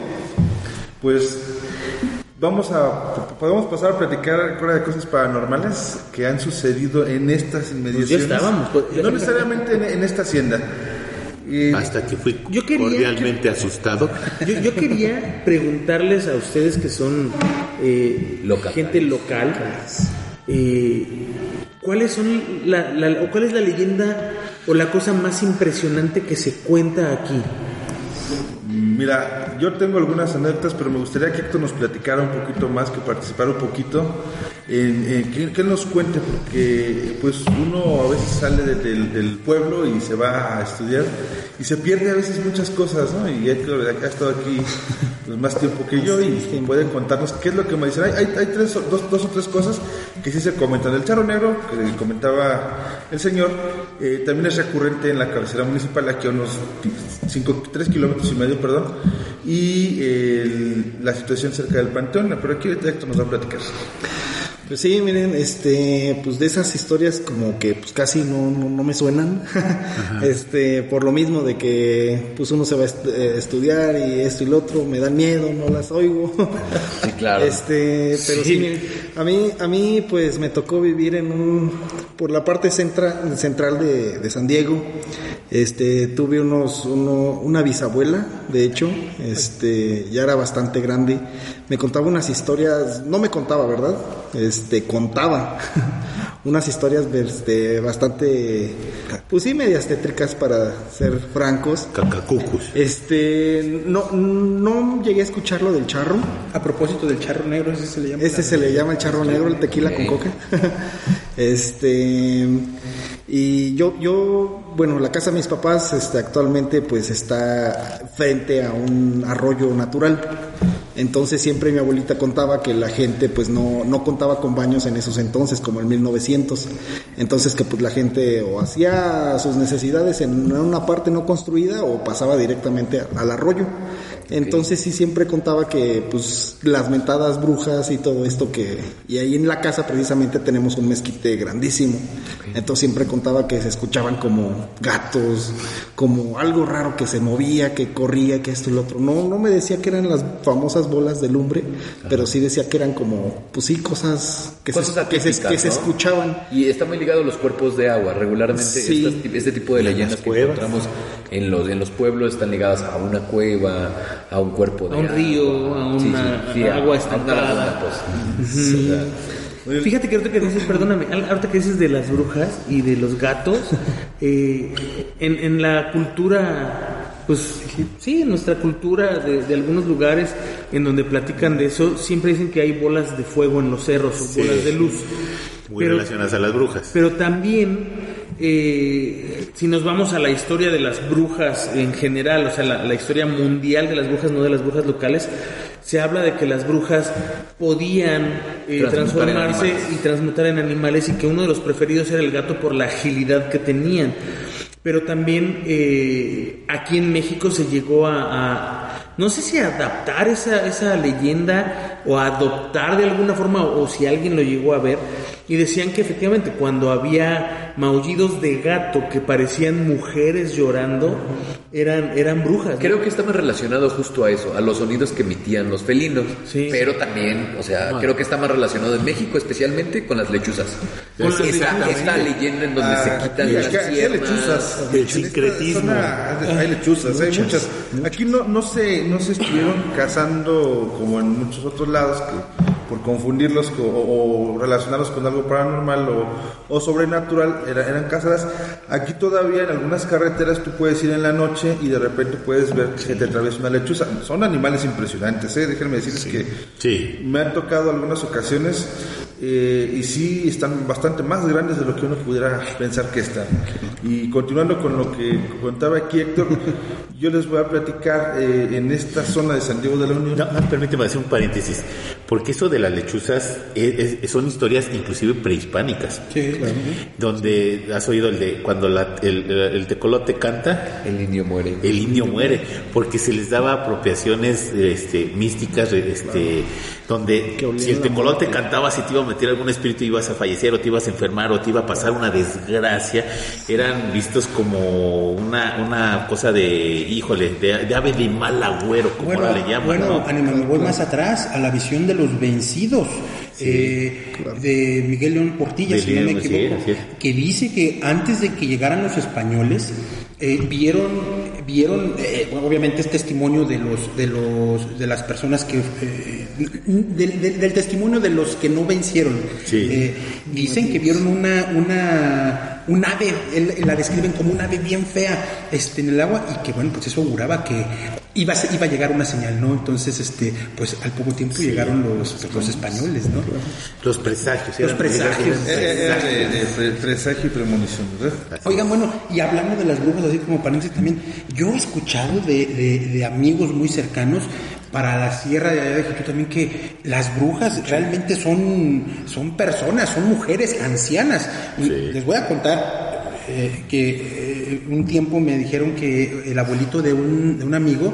Pues vamos a podemos pasar a platicar de cosas paranormales que han sucedido en estas inmediaciones. Pues ya estábamos. Pues, no necesariamente en, en esta hacienda. Hasta que fui yo quería, cordialmente que, asustado. Yo, yo, quería preguntarles a ustedes que son eh, local. gente local, eh, ¿cuáles son la, la, o cuál es la leyenda o la cosa más impresionante que se cuenta aquí? Mira, yo tengo algunas anécdotas, pero me gustaría que Héctor nos platicara un poquito más, que participara un poquito, en, que, que, nos cuente, porque pues uno a veces sale de, del, pueblo y se va a estudiar y se pierde a veces muchas cosas, ¿no? Y Héctor ha estado aquí pues, más tiempo que yo y pueden contarnos qué es lo que me dicen. Hay, hay, hay tres, dos, dos, o tres cosas que sí se comentan. El charro negro, que comentaba el señor, eh, también es recurrente en la cabecera municipal, aquí a unos 5, 3 kilómetros y medio, perdón, y el, la situación cerca del Panteón, pero aquí Héctor nos va a platicar. Pues sí, miren, este, pues de esas historias como que pues casi no, no, me suenan, este, por lo mismo de que pues uno se va a eh, estudiar y esto y lo otro, me dan miedo, no las oigo. sí, claro. Este, pero sí. a mí, a mí pues me tocó vivir en un, por la parte central, central de, de San Diego, este, tuve unos, uno, una bisabuela, de hecho, este, ya era bastante grande, me contaba unas historias, no me contaba, ¿verdad? Este, contaba unas historias este, bastante, pues sí, medias tétricas para ser francos. Cacacucus. Este, no, no llegué a escuchar lo del charro. A propósito del charro negro, ese se le llama. Ese se le llama el charro negro, el tequila con coca. este, y yo, yo, bueno, la casa de mis papás, este, actualmente, pues está frente a un arroyo natural. Entonces siempre mi abuelita contaba que la gente pues no, no contaba con baños en esos entonces, como en 1900. Entonces que pues la gente o hacía sus necesidades en una parte no construida o pasaba directamente al arroyo. Entonces sí siempre contaba que pues las mentadas brujas y todo esto que... Y ahí en la casa precisamente tenemos un mezquite grandísimo. Entonces siempre contaba que se escuchaban como gatos, como algo raro que se movía, que corría, que esto y lo otro. No, no me decía que eran las famosas bolas de lumbre, pero sí decía que eran como, pues sí, cosas que, se, que, se, escuchaban. Y está muy ligado a los cuerpos de agua. Regularmente este tipo de leyendas que encontramos en los, en los pueblos están ligadas a una cueva a un cuerpo de a un río, a una agua estancada. Fíjate que ahorita que dices, perdóname, ahorita que dices de las brujas y de los gatos, eh, en, en, la cultura, pues sí, en nuestra cultura de, de, algunos lugares en donde platican de eso, siempre dicen que hay bolas de fuego en los cerros o bolas de luz. Muy relacionadas a las brujas. Pero también eh, si nos vamos a la historia de las brujas en general, o sea, la, historia mundial de las brujas, no de las brujas locales, se habla de que las brujas podían eh, transformarse y transmutar en animales y que uno de los preferidos era el gato por la agilidad que tenían. Pero también eh, aquí en México se llegó a, no sé si adaptar esa, esa leyenda o adoptar de alguna forma o si alguien lo llegó a ver y decían que efectivamente cuando había maullidos de gato que parecían mujeres llorando, eran, eran brujas. Creo que está más relacionado justo a eso, a los sonidos que emitían los felinos. Pero también, o sea, creo que está más relacionado en México especialmente con las lechuzas. Con esta, leyenda en donde se ah, quitan las lechuzas. El sincretismo. hay lechuzas, hay muchas. Aquí no, no, se, no se estuvieron cazando como en muchos otros lados que por confundirlos o, relacionarlos con algo paranormal o, sobrenatural, eran casadas. Aquí todavía en algunas carreteras tú puedes ir en la noche y de repente puedes ver que te atraviesa una lechuza. Son animales impresionantes, ¿eh? déjenme decirles que me han tocado algunas ocasiones eh, y sí están bastante más grandes de lo que uno pudiera pensar que están. Y continuando con lo que contaba aquí Héctor, yo les voy a platicar eh, en esta zona de San Diego de la Unión. No, permíteme hacer un paréntesis, porque eso de las lechuzas son historias inclusive prehispánicas. Sí, claro. Donde has oído el de cuando el, tecolote canta. El indio muere. El indio muere, porque se les daba apropiaciones este, místicas, este, donde si el tecolote cantaba, si te iba a meter algún espíritu, ibas a fallecer o te ibas a enfermar o te iba a pasar una desgracia, eran vistos como una, una cosa de, híjole, de, ave de mal agüero, como bueno, le llaman. Bueno, me voy más atrás, a la visión de los vencidos. Eh, de Miguel León Portilla, si no me equivoco, que dice que antes de que llegaran los españoles, eh, vieron, vieron eh, obviamente es testimonio de los, de los, de las personas que, del, testimonio de los que no vencieron. dicen que vieron una, una, un ave, la describen como un ave bien fea, este, en el agua y que bueno, pues eso auguraba que iba a, iba a llegar una señal, ¿no? Entonces, este, pues al poco tiempo llegaron los, los españoles, ¿no? Los presagios. Los presagios. presagio y premonición, ¿verdad? Oigan, bueno, y hablando de las brujas, así como paréntesis también, yo he escuchado de, de, de amigos muy cercanos para la sierra de allá de Ejipto también que las brujas realmente son, son personas, son mujeres ancianas. Y Les voy a contar eh, que eh, un tiempo me dijeron que el abuelito de un, de un amigo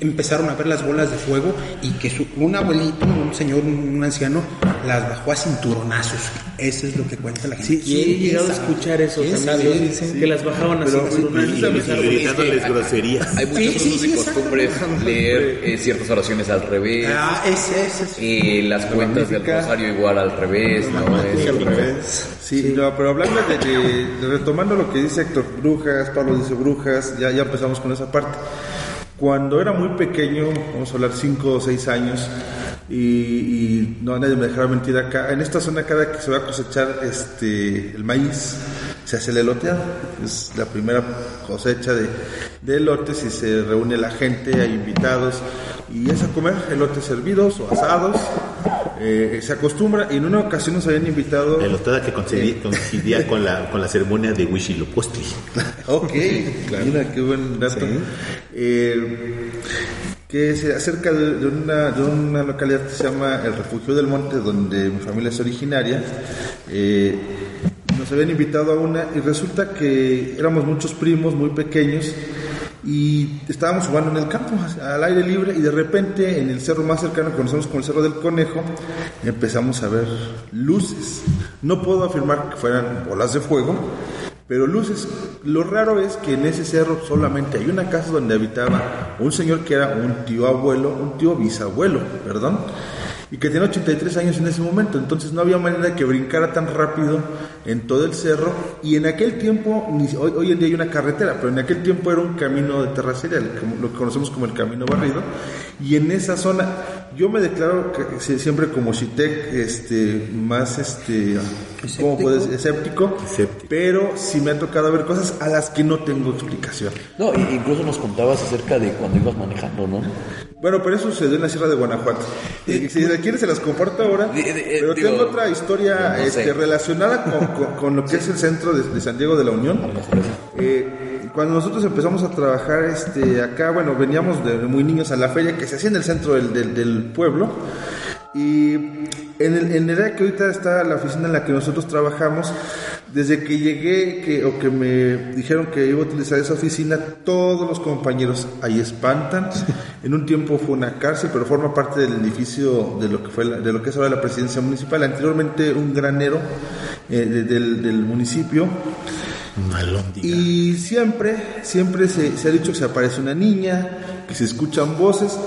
empezaron a ver las bolas de fuego y que su, un abuelito, un señor, un anciano, las bajó a cinturonazos. Eso es lo que cuenta la gente. Sí, sí he llegado a escuchar eso también, dicen que las bajaban a cinturonazos. gritándoles groserías. Hay Sí, sí, sí, y costumbres leer eh, ciertas oraciones al revés. Ah, ese, ese, ese. eh, las cuentas del mítica. rosario igual al revés, ¿no? Es- al revés. Sí, no, pero hablando de, de- de- retomando lo que dice Héctor, brujas, Pablo dice brujas, ya, ya empezamos con esa parte. Cuando era muy pequeño, vamos a hablar 5 o 6 años, y, y no nadie me dejará mentir acá, en esta zona cada que se va a cosechar este, el maíz, se hace el eloteado, es la primera cosecha de, de elotes y se reúne la gente, hay invitados, y es a comer elotes servidos o asados, eh, se acostumbra, y en una ocasión nos habían invitado... El otada que coincidía, coincidía con, la, con la ceremonia de Huitzilopochtli. Ok, mira qué buen dato. Eh, que se acerca de, de una, de una localidad que se llama el Refugio del Monte, donde mi familia es originaria. Eh, nos habían invitado a una y resulta que éramos muchos primos muy pequeños y estábamos jugando en el campo al aire libre y de repente en el cerro más cercano que conocemos como el Cerro del Conejo empezamos a ver luces. No puedo afirmar que fueran bolas de fuego, pero luces. Lo raro es que en ese cerro solamente hay una casa donde habitaba un señor que era un tío abuelo, un tío bisabuelo, perdón, y que tenía 83 años en ese momento. Entonces no había manera de que brincara tan rápido en todo el cerro. Y en aquel tiempo, hoy, hoy en día hay una carretera, pero en aquel tiempo era un camino de terracería, lo que conocemos como el camino barrido. Y en esa zona, yo me declaro que- siempre como Chitec, este, más este, ¿cómo puedes? Escéptico, Escéptico. pero sí me ha tocado ver cosas a las que no tengo explicación. No, incluso nos contabas acerca de cuando ibas manejando, ¿no? Bueno, pero eso sucedió en la Sierra de Guanajuato. Y si la quieren se las comparto ahora. Eh, pero digo, tengo otra historia no este, relacionada con, con- con lo que es el centro de, de San Diego de la Unión. Eh, cuando nosotros empezamos a trabajar este, acá, bueno, veníamos de muy niños a la feria que se hacía en el centro del, del- del pueblo. Y en el, en el área que ahorita está la oficina en la que nosotros trabajamos, desde que llegué que, o que me dijeron que iba a utilizar esa oficina, todos los compañeros ahí espantan. En un tiempo fue una cárcel, pero forma parte del edificio de lo que fue la- de lo que es ahora la presidencia municipal. Anteriormente un granero eh, de- del, del municipio. Y siempre, siempre se, se ha dicho que se aparece una niña, que se escuchan voces.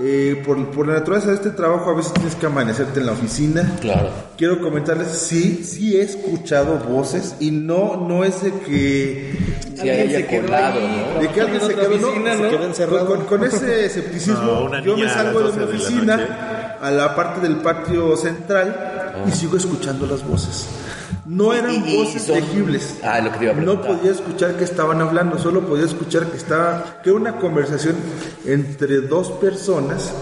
Eh, por, por la naturaleza de este trabajo, a veces tienes que amanecerte en la oficina. Claro. Quiero comentarles, sí, sí he escuchado voces y no, no es de que Sí, haya colado, ¿no? de que alguien se quedó, no, Se quedó encerrado. Con, con ese escepticismo, yo me salgo de mi 12 de la oficina a la parte del patio central y sigo escuchando las voces. No eran Y- y- y voces son- legibles. Ah, lo que te iba a no preguntar. podía escuchar que estaban hablando, solo podía escuchar que estaba, que era una conversación entre dos personas,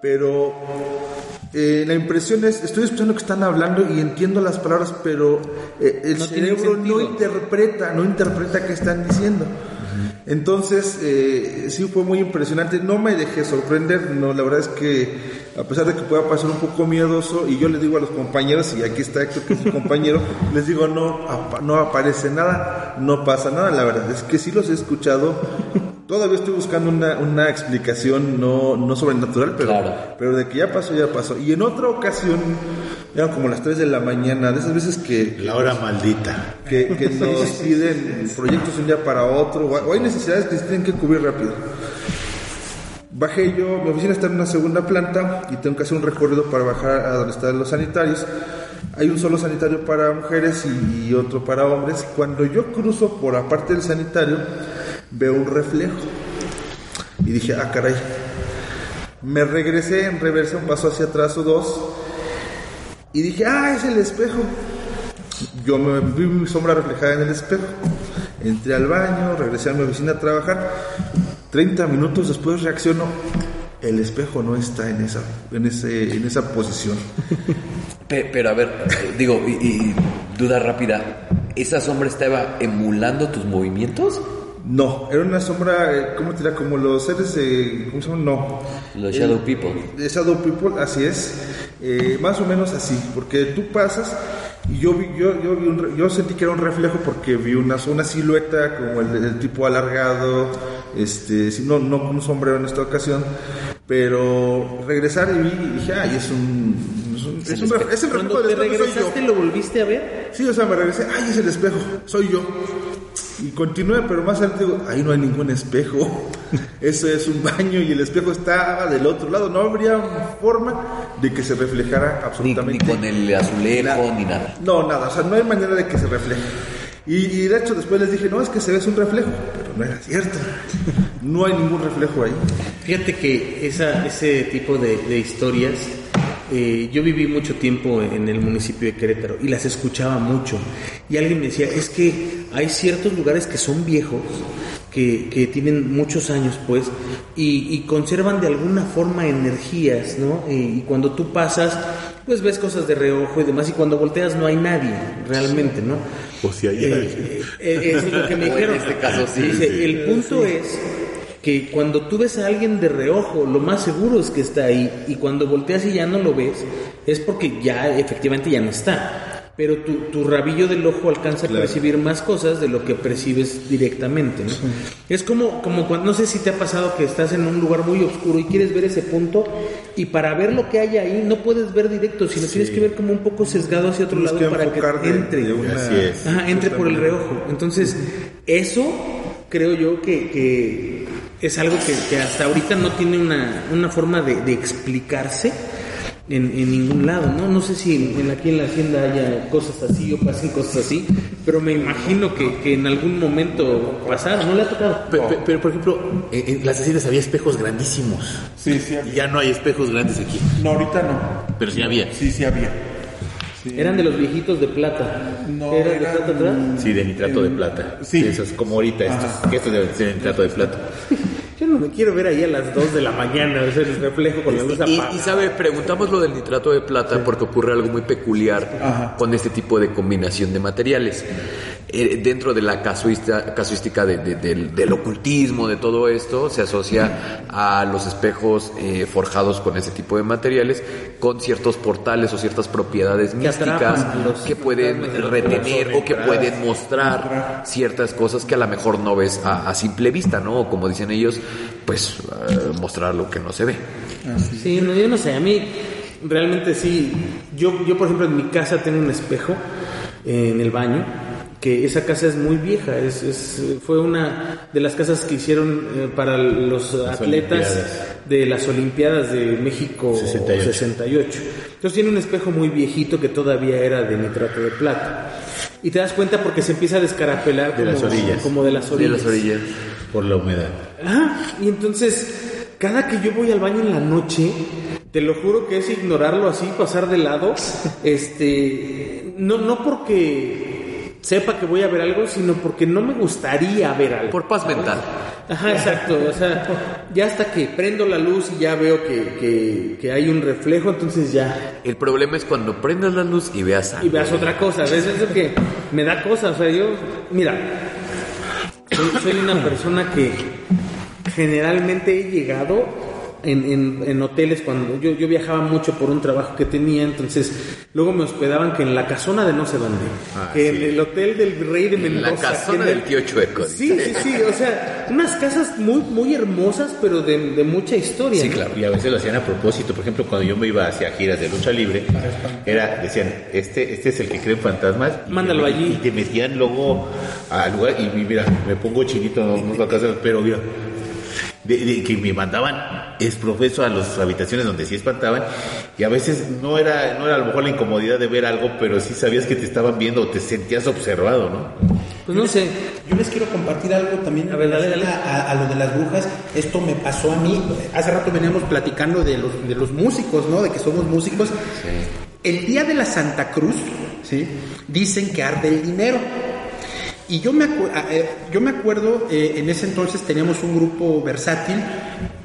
pero eh, la impresión es, estoy escuchando que están hablando y entiendo las palabras, pero eh, el No cerebro no interpreta, no interpreta qué están diciendo. Entonces, eh, sí fue muy impresionante. No me dejé sorprender. No, la verdad es que, a pesar de que pueda pasar un poco miedoso, y yo le digo a los compañeros, y aquí está Héctor, que es su compañero, les digo, no, apa- no aparece nada, no pasa nada. La verdad es que sí los he escuchado. Todavía estoy buscando una, una explicación no, no sobrenatural, pero, Claro. pero de que ya pasó, ya pasó. Y en otra ocasión, eran como las 3 de la mañana, de esas veces que, La hora maldita. que, que nos piden proyectos un día para otro, o o hay necesidades que se tienen que cubrir rápido. Bajé yo, mi oficina está en una segunda planta y tengo que hacer un recorrido para bajar a donde están los sanitarios. Hay un solo sanitario para mujeres y, y otro para hombres. Cuando yo cruzo por aparte del sanitario, veo un reflejo. Y dije, ah, caray. Me regresé en reversa, un paso hacia atrás o dos. Y dije, ah, es el espejo. Yo me vi mi sombra reflejada en el espejo. Entré al baño, regresé a mi oficina a trabajar. 30 minutos después reacciono. El espejo no está en esa, en ese, en esa posición. Pe- Pero a ver, eh, digo, y, y duda rápida, ¿esa sombra estaba emulando tus movimientos? No, era una sombra, eh, ¿cómo te dirá? Como los seres. ¿Cómo se llama? No. Los Shadow People. De Shadow People, así es. Eh, más o menos así, porque tú pasas y yo vi, yo, yo, vi un yo sentí que era un reflejo porque vi una, una silueta como el, el tipo alargado, este, no, no con un sombrero en esta ocasión, pero regresar y vi y dije, ay, es un, es un, es un es el reflejo del espejo, soy yo. regresaste, ¿lo volviste a ver? Sí, o sea, me regresé, ay, es el espejo, soy yo. Y continué, pero más adelante digo, ahí no hay ningún espejo. Eso es un baño y el espejo estaba del otro lado. No habría forma de que se reflejara Ni, ni absolutamente. con el azulejo, ni nada. No, nada, o sea, no hay manera de que se refleje. Y, y de hecho después les dije, no, es que se ve un reflejo, pero no era cierto. No hay ningún reflejo ahí. Fíjate que esa, ese tipo de, de historias, eh, yo viví mucho tiempo en el municipio de Querétaro y las escuchaba mucho. Y alguien me decía, es que hay ciertos lugares que son viejos, que, que tienen muchos años, pues, y, y conservan de alguna forma energías, ¿no? Y, y cuando tú pasas, pues ves cosas de reojo y demás, y cuando volteas no hay nadie, realmente, ¿no? O si hay Eh, eh, eh, es lo que me O en dijeron. este caso sí, Dice, sí. el punto es que cuando tú ves a alguien de reojo, lo más seguro es que está ahí, y cuando volteas y ya no lo ves, es porque ya efectivamente ya no está. Pero tu, tu rabillo del ojo alcanza a percibir más cosas de lo que percibes directamente, ¿no? Es como, como cuando, no sé si te ha pasado que estás en un lugar muy oscuro y quieres ver ese punto, y para ver lo que hay ahí no puedes ver directo, sino tienes que ver como un poco sesgado hacia otro Tienes lado que para que entre. de una- Así es. Ajá, entre por el reojo. Entonces, eso creo yo que, que es algo que, que hasta ahorita no tiene una, una forma de, de explicarse en, en ningún lado, ¿no? No sé si en, aquí en la hacienda haya cosas así o pasen cosas así, pero me imagino que, que en algún momento pasaron, ¿no le ha tocado? Pe- pe- Pero, por ejemplo, en, en las haciendas había espejos grandísimos. Sí, sí Y ya no hay espejos grandes aquí. No, ahorita no. Pero sí había. Sí, sí había. Sí. Eran de los viejitos de plata. No, ¿Eran de plata atrás? Sí, de nitrato de plata. Sí. Esos como ahorita, estos, que estos ser de nitrato de plata. Yo no me quiero ver ahí a las 2 de la mañana, o sea, el reflejo con la luz Y, apagada. y sabe, preguntamos lo del nitrato de plata porque ocurre algo muy peculiar Ajá. con este tipo de combinación de materiales. Eh, dentro de la casuista- casuística de- de- del, del ocultismo, de todo esto, se asocia a los espejos eh, forjados con ese tipo de materiales con ciertos portales o ciertas propiedades místicas que pueden retener o que pueden mostrar ciertas cosas que a lo mejor no ves a, a simple vista, ¿no? O como dicen ellos, pues eh, mostrar lo que no se ve. Sí, no, yo no sé, a mí realmente sí. Yo, yo, por ejemplo, en mi casa tengo un espejo eh, en el baño, que esa casa es muy vieja, es, es- fue una de las casas que hicieron eh, para los atletas Olimpiadas. de las Olimpiadas de México 68. 68. Entonces tiene un espejo muy viejito que todavía era de nitrato de plata. Y te das cuenta porque se empieza a descarapelar De como, las orillas. como de las De orillas. las orillas. Por la humedad. Ah, y entonces, cada que yo voy al baño en la noche, te lo juro que es ignorarlo así, pasar de lado, este, no, no porque sepa que voy a ver algo, sino porque no me gustaría ver algo. Por paz mental. Ajá, exacto, o sea, ya hasta que prendo la luz y ya veo que, que, que hay un reflejo, entonces ya, El problema es cuando prendas la luz y veas y algo. veas otra cosa, ¿ves? Eso que me da cosa, o sea, yo, mira, soy, soy una persona que generalmente he llegado en, en, en hoteles cuando yo, yo viajaba mucho por un trabajo que tenía, entonces luego me hospedaban que en la casona de no sé dónde, que en el hotel del rey de En Mendoza. la casona en del tío Chueco. Sí, sí, sí, o sea, unas casas muy, muy hermosas, pero de, de mucha historia. Sí, ¿no? claro. Y a veces lo hacían a propósito. Por ejemplo, cuando yo me iba hacia giras de lucha libre, era, decían, este, este es el que cree en fantasmas. Y Mándalo me- allí. Y te metían luego al lugar y mira, me pongo chinito, no, no pero mira. De, de que me mandaban es profeso a las habitaciones donde sí espantaban y a veces no era no era a lo mejor la incomodidad de ver algo pero sí sabías que te estaban viendo o te sentías observado no Pues no sé, Yo les quiero compartir algo también A ver, dale, dale. A, a lo de las brujas. Esto me pasó a mí. Hace rato veníamos platicando de los, de los músicos, ¿no? De que somos músicos. El día de la Santa Cruz, ¿sí? Dicen que arde el dinero. Y yo me, eh, yo me acuerdo, eh, en ese entonces teníamos un grupo versátil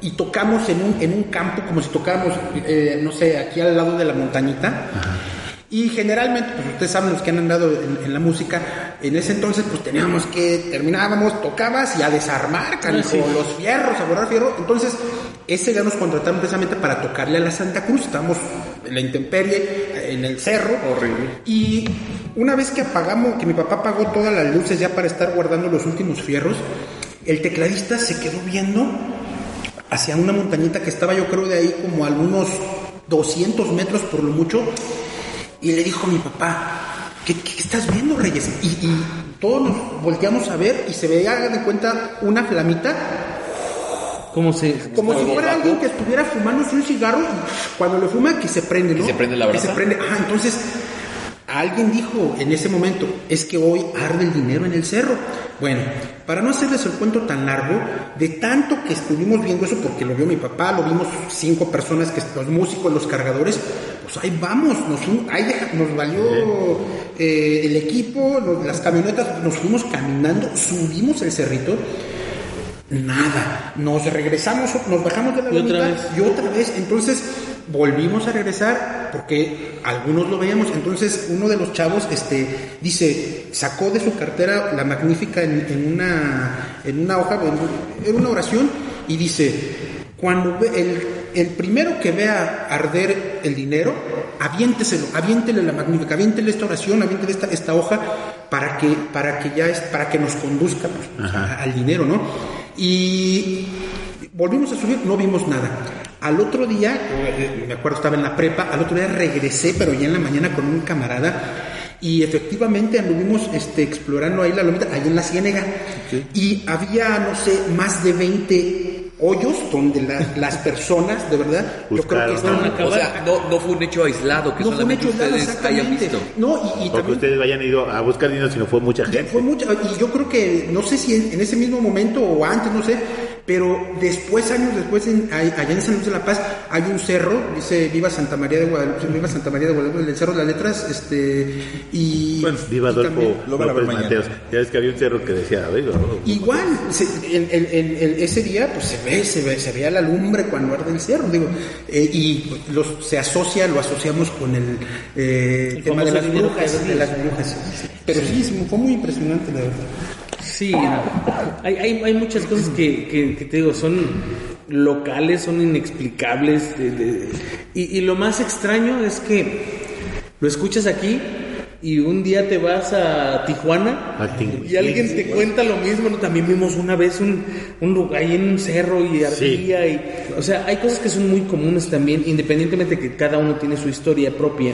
y tocamos en un, en un campo como si tocáramos, eh, no sé, aquí al lado de la montañita. Y generalmente, pues ustedes saben los que han andado en, la música, en ese entonces pues teníamos que, terminábamos, tocabas y a desarmar, con los fierros, a borrar fierro. Entonces, ese día nos contrataron precisamente para tocarle a la Santa Cruz. Estamos en la intemperie, en el cerro. Horrible. Y una vez que apagamos, que mi papá apagó todas las luces ya para estar guardando los últimos fierros, el tecladista se quedó viendo hacia una montañita que estaba yo creo de ahí como a algunos 200 metros por lo mucho y le dijo a mi papá, ¿qué, estás viendo, Reyes? Y, todos nos volteamos a ver y se veía, de cuenta, una flamita. Como, se, como si fuera alguien que estuviera fumándose un cigarro y cuando lo fuma que se prende, ¿no? se prende la verdad. Que se prende. Ah, entonces alguien dijo en ese momento, es que hoy arde el dinero en el cerro. Bueno, para no hacerles el cuento tan largo, de tanto que estuvimos viendo eso, porque lo vio mi papá, lo vimos cinco personas, que los músicos, los cargadores, pues ahí vamos, nos, ahí nos valió eh, el equipo, las camionetas, nos fuimos caminando, subimos el cerrito. Nada, nos regresamos, nos bajamos de la ¿Y otra vez? y otra vez, entonces volvimos a regresar porque algunos lo veíamos. Entonces uno de los chavos este, dice, sacó de su cartera la magnífica en, una, en una hoja, en, una oración, y dice, cuando el, el primero que vea arder el dinero, aviénteselo, aviéntele la magnífica, aviéntele esta oración, aviéntele esta, esta hoja para que, para que ya es, para que nos conduzca pues, al dinero, ¿no? Y volvimos a subir, no vimos nada. Al otro día, eh, me acuerdo estaba en la prepa, al otro día regresé, pero ya en la mañana con un camarada y efectivamente anduvimos este, explorando ahí la lomita, ahí en la ciénega. Y había, no sé, más de 20 hoyos donde las personas, de verdad, yo creo que estaban O sea, no, no, fue un hecho aislado que no fue un hecho aislado, ustedes hayan visto. No, y, Porque ustedes hayan ido a buscar dinero, sino fue mucha gente. Fue mucha, y yo creo que, no sé si en ese mismo momento o antes, no sé, pero después, años después, en, allá en San Luis de la Paz, hay un cerro, dice Viva Santa María de Guadalupe, Viva Santa María de Guadalupe, el cerro de las letras, este, y... Bueno, Viva Adolfo López Mateos. Ya ves que había un cerro que decía, Igual, ese día, pues se ve, se ve, se veía la lumbre cuando arde el cerro, digo, eh, y los, se asocia, lo asociamos con el, eh, tema de las brujas, de las brujas. Pero sí, fue muy impresionante, la verdad. Sí, hay, hay, hay muchas cosas que, que, te digo, son locales, son inexplicables. y, y, lo más extraño es que lo escuchas aquí y un día te vas a Tijuana y alguien te cuenta lo mismo. También vimos una vez un, un lugar ahí en un cerro y ardía. Y, o sea, hay cosas que son muy comunes también, independientemente de que cada uno tiene su historia propia.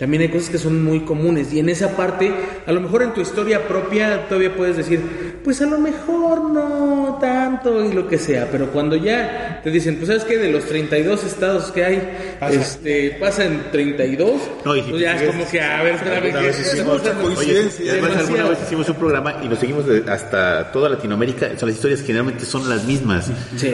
También hay cosas que son muy comunes y en esa parte, a lo mejor en tu historia propia todavía puedes decir, pues a lo mejor no tanto y lo que sea, pero cuando ya te dicen, pues sabes que de los 32 estados que hay, pasa. este, pasa en 32, no, y pues ya es como que a ver, otra vez, hicimos, coincidencia. Además, alguna vez hicimos un programa y nos seguimos hasta toda Latinoamérica, o sea, las historias generalmente son las mismas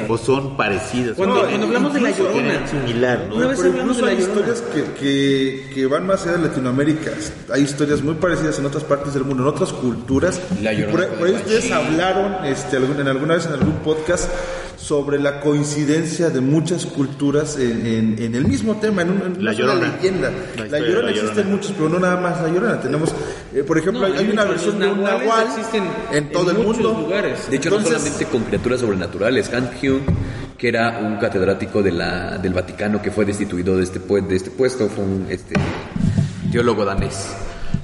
o son parecidas. Cuando, cuando hablamos de la llorona, similar, ¿no? Una vez hablamos de la hay historias que, que, que van más allá de Latinoamérica. Hay historias muy parecidas en otras partes del mundo, en otras culturas. por, ahí ustedes hablaron este, en alguna vez en algún podcast sobre la coincidencia de muchas culturas en, en, el mismo tema, en, un, la llorona. leyenda. La, llorona existen muchos, pero no nada más la llorona. Tenemos, eh, por ejemplo, hay, una versión de un nahual en todo el mundo. Lugares. De hecho, no solamente con criaturas sobrenaturales. Han Hyun que era un catedrático de la, del Vaticano que fue destituido de este, de este puesto, fue un este, teólogo danés.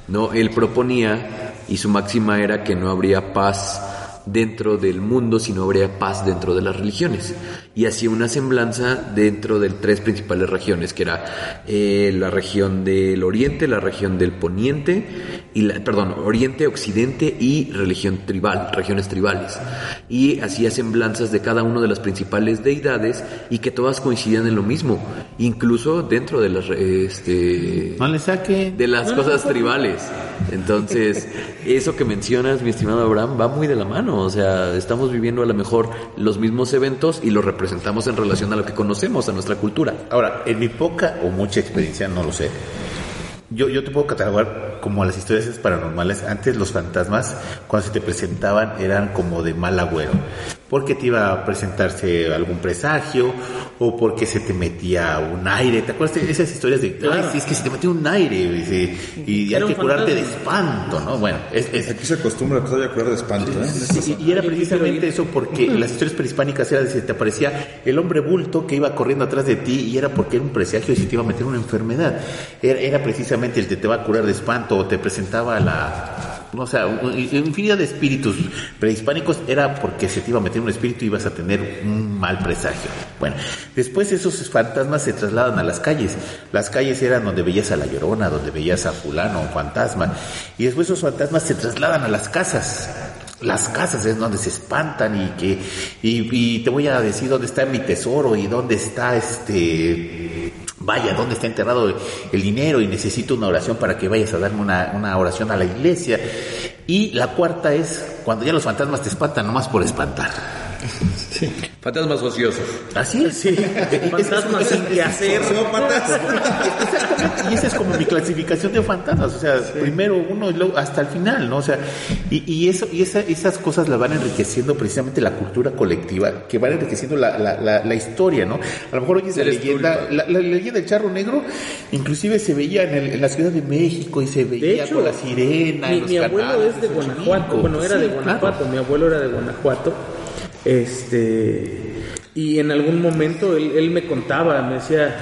¿no? Él proponía, y su máxima era que no habría paz dentro del mundo si no habría paz dentro de las religiones. Y hacía una semblanza dentro de tres principales regiones, que era eh, la región del Oriente, la región del Poniente, y la, perdón, Oriente, Occidente y religión tribal, regiones tribales. Y hacía semblanzas de cada una de las principales deidades y que todas coincidían en lo mismo, incluso dentro de las, este, no le saque. de las cosas tribales. Entonces, eso que mencionas, mi estimado Abraham, va muy de la mano. O sea, estamos viviendo a lo mejor los mismos eventos y los representamos en relación a lo que conocemos, a nuestra cultura. Ahora, en mi poca o mucha experiencia, no lo sé. Yo, yo te puedo catalogar como las historias paranormales. Antes los fantasmas, cuando se te presentaban, eran como de mal agüero. Porque te iba a presentarse algún presagio o porque se te metía un aire. ¿Te acuerdas de esas historias de, Claro. "Ay, sí, es que se te metió un aire y, y hay que curarte de espanto, ¿no? Bueno, es, es- Aquí se acostumbra todavía a curar de espanto, ¿eh? Sí, y, y era precisamente eso porque las historias prehispánicas era de si te aparecía el hombre bulto que iba corriendo atrás de ti y era porque era un presagio de si te iba a meter una enfermedad. Era, era precisamente el que te va a curar de espanto o te presentaba la... No sé, un- infinidad de espíritus prehispánicos era porque se te iba a meter un espíritu y ibas a tener un mal presagio. Bueno, después esos fantasmas se trasladan a las calles. Las calles eran donde veías a la llorona, donde veías a fulano o fantasma. Y después esos fantasmas se trasladan a las casas las casas es donde se espantan y que y, y te voy a decir dónde está mi tesoro y dónde está este vaya dónde está enterrado el dinero y necesito una oración para que vayas a darme una, una oración a la iglesia. Y la cuarta es cuando ya los fantasmas te espantan nomás por espantar Fantasmas ociosos. así es sí. Fantasmas sin que hacer. Y esa es como mi clasificación de fantasmas, o sea, primero uno y luego hasta el final, ¿no? O sea, y, y eso, y esa- esas cosas las van enriqueciendo precisamente la cultura colectiva, que van enriqueciendo la, la, la, la historia, ¿no? A lo mejor oyes la Eres tú, leyenda, la, la leyenda del charro negro, inclusive se veía en, el- en la Ciudad de México y se veía De hecho, con la sirena. en mi, los mi abuelo canales es de. Guanajuato. Bueno, era Sí, de claro. Guanajuato. Mi abuelo era de Guanajuato. Este. Y en algún momento él, él me contaba, me decía,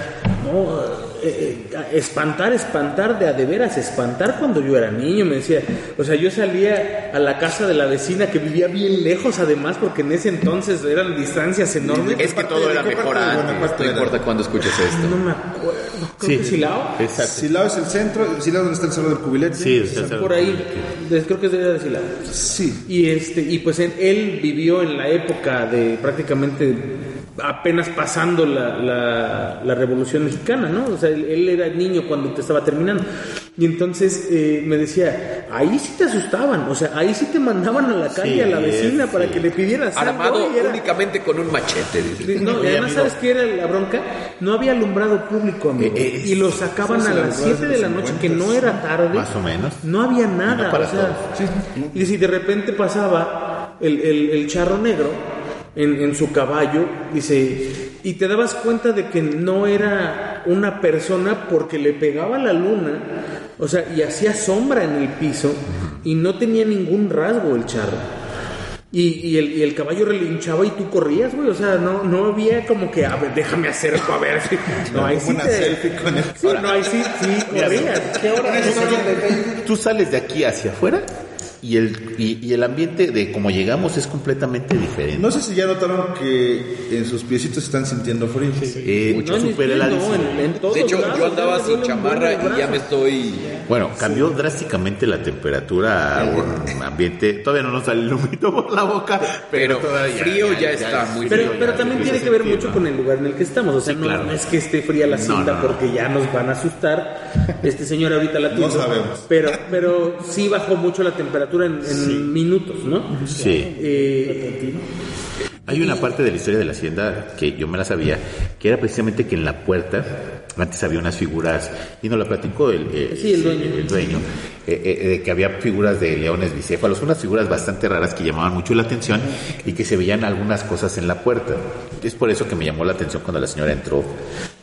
no, eh, espantar, espantar, de a de veras, espantar cuando yo era niño, me decía. O sea, yo salía a la casa de la vecina que vivía bien lejos además, porque en ese entonces eran distancias enormes. Es que todo era ¿De qué mejor antes. No importa cuándo escuches esto. No me acuerdo. Creo que Sí, Silao. Exacto. Silao es el centro, Silao donde está el cerro del cubilete. Sí, Por ahí, creo que es de de Silao. Sí. Y este y pues él, él vivió en la época de prácticamente apenas pasando la, la, la Revolución Mexicana, ¿no? O sea, él, él era niño cuando te estaba terminando. Y entonces eh, me decía, ahí sí te asustaban, o sea, ahí sí te mandaban a la calle Sí, a la vecina sí. para que le pidieras algo, Armado y era- únicamente con un machete. dice. no, y además. ¿sabes qué era la bronca? No había alumbrado público, amigo. Eh, eh, y lo sacaban a las 7 de la noche, que no era tarde. Más o menos. No había nada. No para o sea, y si de repente pasaba el, el- el charro negro en, en su caballo, dice, y te dabas cuenta de que no era una persona porque le pegaba la luna, o sea, y hacía sombra en el piso, y no tenía ningún rasgo el charro. Y, y el, y el caballo relinchaba y tú corrías, güey. O sea, no, no había como que, a ver, déjame acerco, a ver. No, el- Sí, no, ahí sí, sí, corrías. ¿Qué hora es? Tú sales de aquí hacia afuera y el, y, y el ambiente de como llegamos es completamente diferente. No sé si ya notaron que en sus piecitos están sintiendo frío. Eh, No, en mis súper pies no, heladísimo. en, en todos De hecho, lados, yo andaba sin chamarra un y ya me estoy. Bueno, cambió drásticamente la temperatura o ambiente. Todavía no nos sale el humito por la boca, pero, Pero todavía frío ya está muy Pero, frío. pero ya también tiene que ver sentir, mucho ¿no? con el lugar en el que estamos. O sea, Sí, no, claro. no es que esté fría la No, cinta no, no. porque ya nos van a asustar. Este señor ahorita la tiene. sabemos. Pero, pero sí bajó mucho la temperatura en, en minutos, ¿no? Sí. Eh, Hay una parte de la historia de la hacienda que yo me la sabía, que era precisamente que en la puerta antes había unas figuras, y nos la platicó el, el- Sí, el dueño. el dueño, eh, eh, de que había figuras de leones bicéfalos, unas figuras bastante raras que llamaban mucho la atención y que se veían algunas cosas en la puerta. Es por eso que me llamó la atención cuando la señora entró.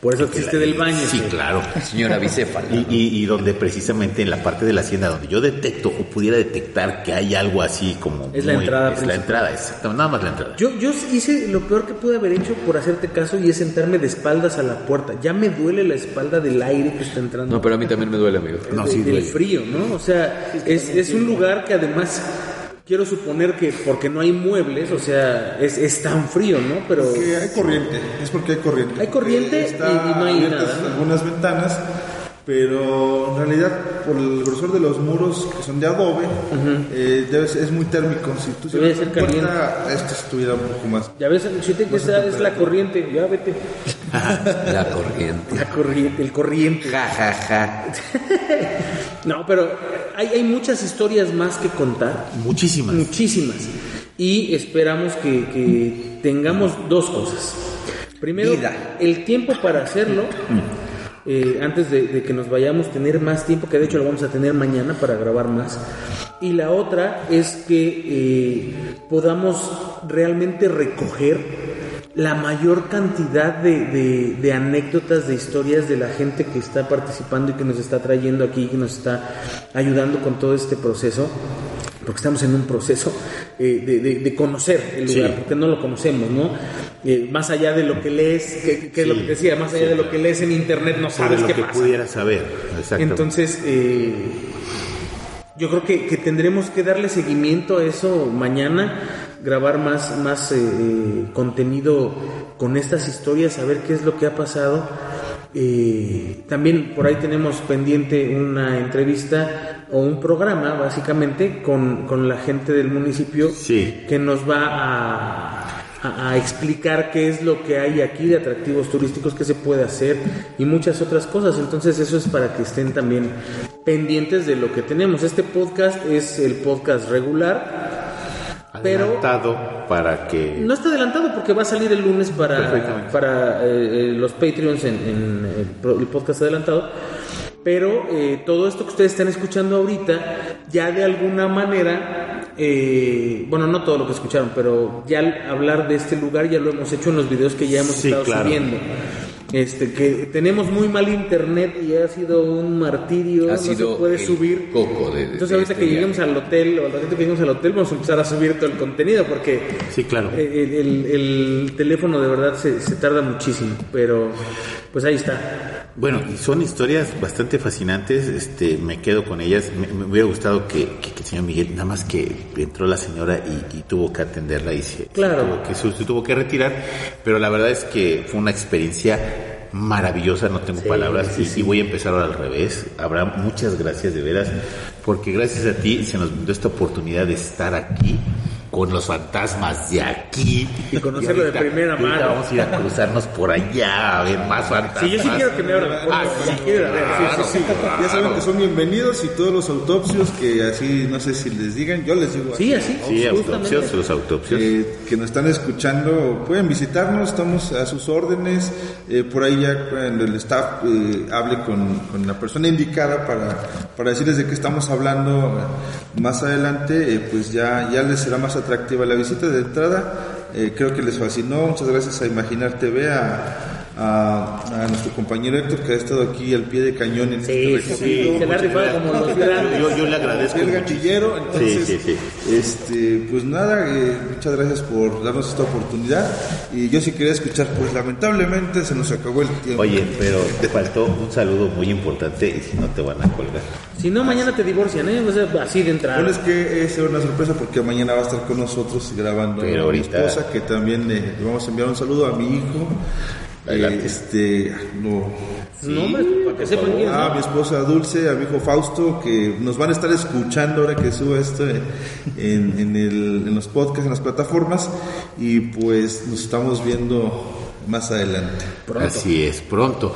Por eso existe del baño. Sí, sí. claro. Señora bicéfala. Y, y- y donde precisamente en la parte de la hacienda donde yo detecto o pudiera detectar que hay algo así como Es la entrada es la entrada exacto nada más la entrada Yo, yo hice lo peor que pude haber hecho por hacerte caso y es sentarme de espaldas a la puerta. Ya me duele la espalda del aire que está entrando. No, pero a mí también me duele, amigo. No, de- sí del frío, ¿no? O sea, es, es un lugar que además quiero suponer que porque no hay muebles, o sea, es, es tan frío, ¿no? Pero Que hay corriente, es porque hay corriente. Hay corriente Está y- y no hay nada, ¿no? algunas ventanas, pero en realidad por el grosor de los muros que son de adobe, eh, debe ser- es muy térmico. Si tú Debe cierras ser la puerta, esto estuviera un poco más. ya ves, si te que esa es la corriente, ya vete. La corriente. La corriente, el corriente. Ja, ja, ja. No, pero hay, hay muchas historias más que contar. muchísimas Muchísimas. Y esperamos que, que tengamos dos cosas. Primero, Vida. el tiempo para hacerlo. eh, antes de, de que nos vayamos, tener más tiempo, que de hecho lo vamos a tener mañana para grabar más. Y la otra es que eh, podamos realmente recoger la mayor cantidad de, de, anécdotas, de historias de la gente que está participando y que nos está trayendo aquí, que nos está ayudando con todo este proceso porque estamos en un proceso eh, de, conocer el lugar, porque no lo conocemos, ¿no? Eh, más allá de lo que lees, que, es lo que decía, más allá de lo que lees en internet, no sabes qué que pasa. pudieras saber, Entonces, eh, yo creo que, tendremos que darle seguimiento a eso mañana, grabar más, más contenido con estas historias, saber qué es lo que ha pasado eh, también por ahí tenemos pendiente una entrevista o un programa, básicamente, con, con la gente del municipio que nos va a, a, explicar qué es lo que hay aquí de atractivos turísticos, qué se puede hacer y muchas otras cosas. Entonces eso es para que estén también pendientes de lo que tenemos. Este podcast es el podcast regular adelantado para que... No está adelantado porque va a salir el lunes para, para eh, eh, los Patreons en, el, podcast adelantado. Pero eh, todo esto que ustedes están escuchando ahorita, ya de alguna manera, bueno, no todo lo que escucharon, pero ya hablar de este lugar ya lo hemos hecho en los videos que ya hemos estado subiendo este que tenemos muy mal internet y ha sido un martirio, no se puede subir. Coco de, Entonces ahorita que este lleguemos al hotel o al ratito que lleguemos al hotel vamos a empezar a subir todo el contenido porque sí, claro. Eh, el, teléfono de verdad se, se, tarda muchísimo, pero pues ahí está. Bueno, son historias bastante fascinantes, este, me quedo con ellas, me, hubiera gustado que, el señor Miguel, nada más que entró la señora y, tuvo que atenderla y se, claro. que, se tuvo que retirar, pero la verdad es que fue una experiencia maravillosa, no tengo palabras, y sí voy a empezar ahora al revés. Abraham, muchas gracias de veras, porque gracias a ti se nos dio esta oportunidad de estar aquí con los fantasmas de aquí. Y conocerlo de primera mano. Vamos a ir a cruzarnos por allá a ver más fantasmas. Sí, yo sí quiero que me abran. Ah, sí, quiero ver. Sí, Ya saben que son bienvenidos y todos los autopsios que así, no sé si les digan, yo les digo. Sí, así. Sí, autopsios, los autopsios. Eh, que nos están escuchando, pueden visitarnos, estamos a sus órdenes. Eh, por ahí ya cuando el staff eh, hable con, con, la persona indicada para, para decirles de qué estamos hablando más adelante, pues ya, ya les será más atractiva la visita de entrada. Eh, creo que les fascinó. Muchas gracias a Imaginar TV, a, nuestro compañero Héctor que ha estado aquí al pie de cañón en sí, este sí, se como los yo, yo, le agradezco. El gachillero, entonces, este, pues nada, eh, muchas gracias por darnos esta oportunidad. Y yo sí quería escuchar, pues lamentablemente se nos acabó el tiempo. Oye, pero te faltó un saludo muy importante y si no te van a colgar. Si no, mañana te divorcian, ¿eh? O sea, así de entrada. Bueno, es que es una sorpresa porque mañana va a estar con nosotros grabando pero mi esposa, que también le vamos a enviar un saludo a mi hijo este, no. Ah, mi esposa Dulce, a mi hijo Fausto, que nos van a estar escuchando ahora que suba esto en, en, el, en los podcasts, en las plataformas, y pues nos estamos viendo más adelante. Así es, pronto.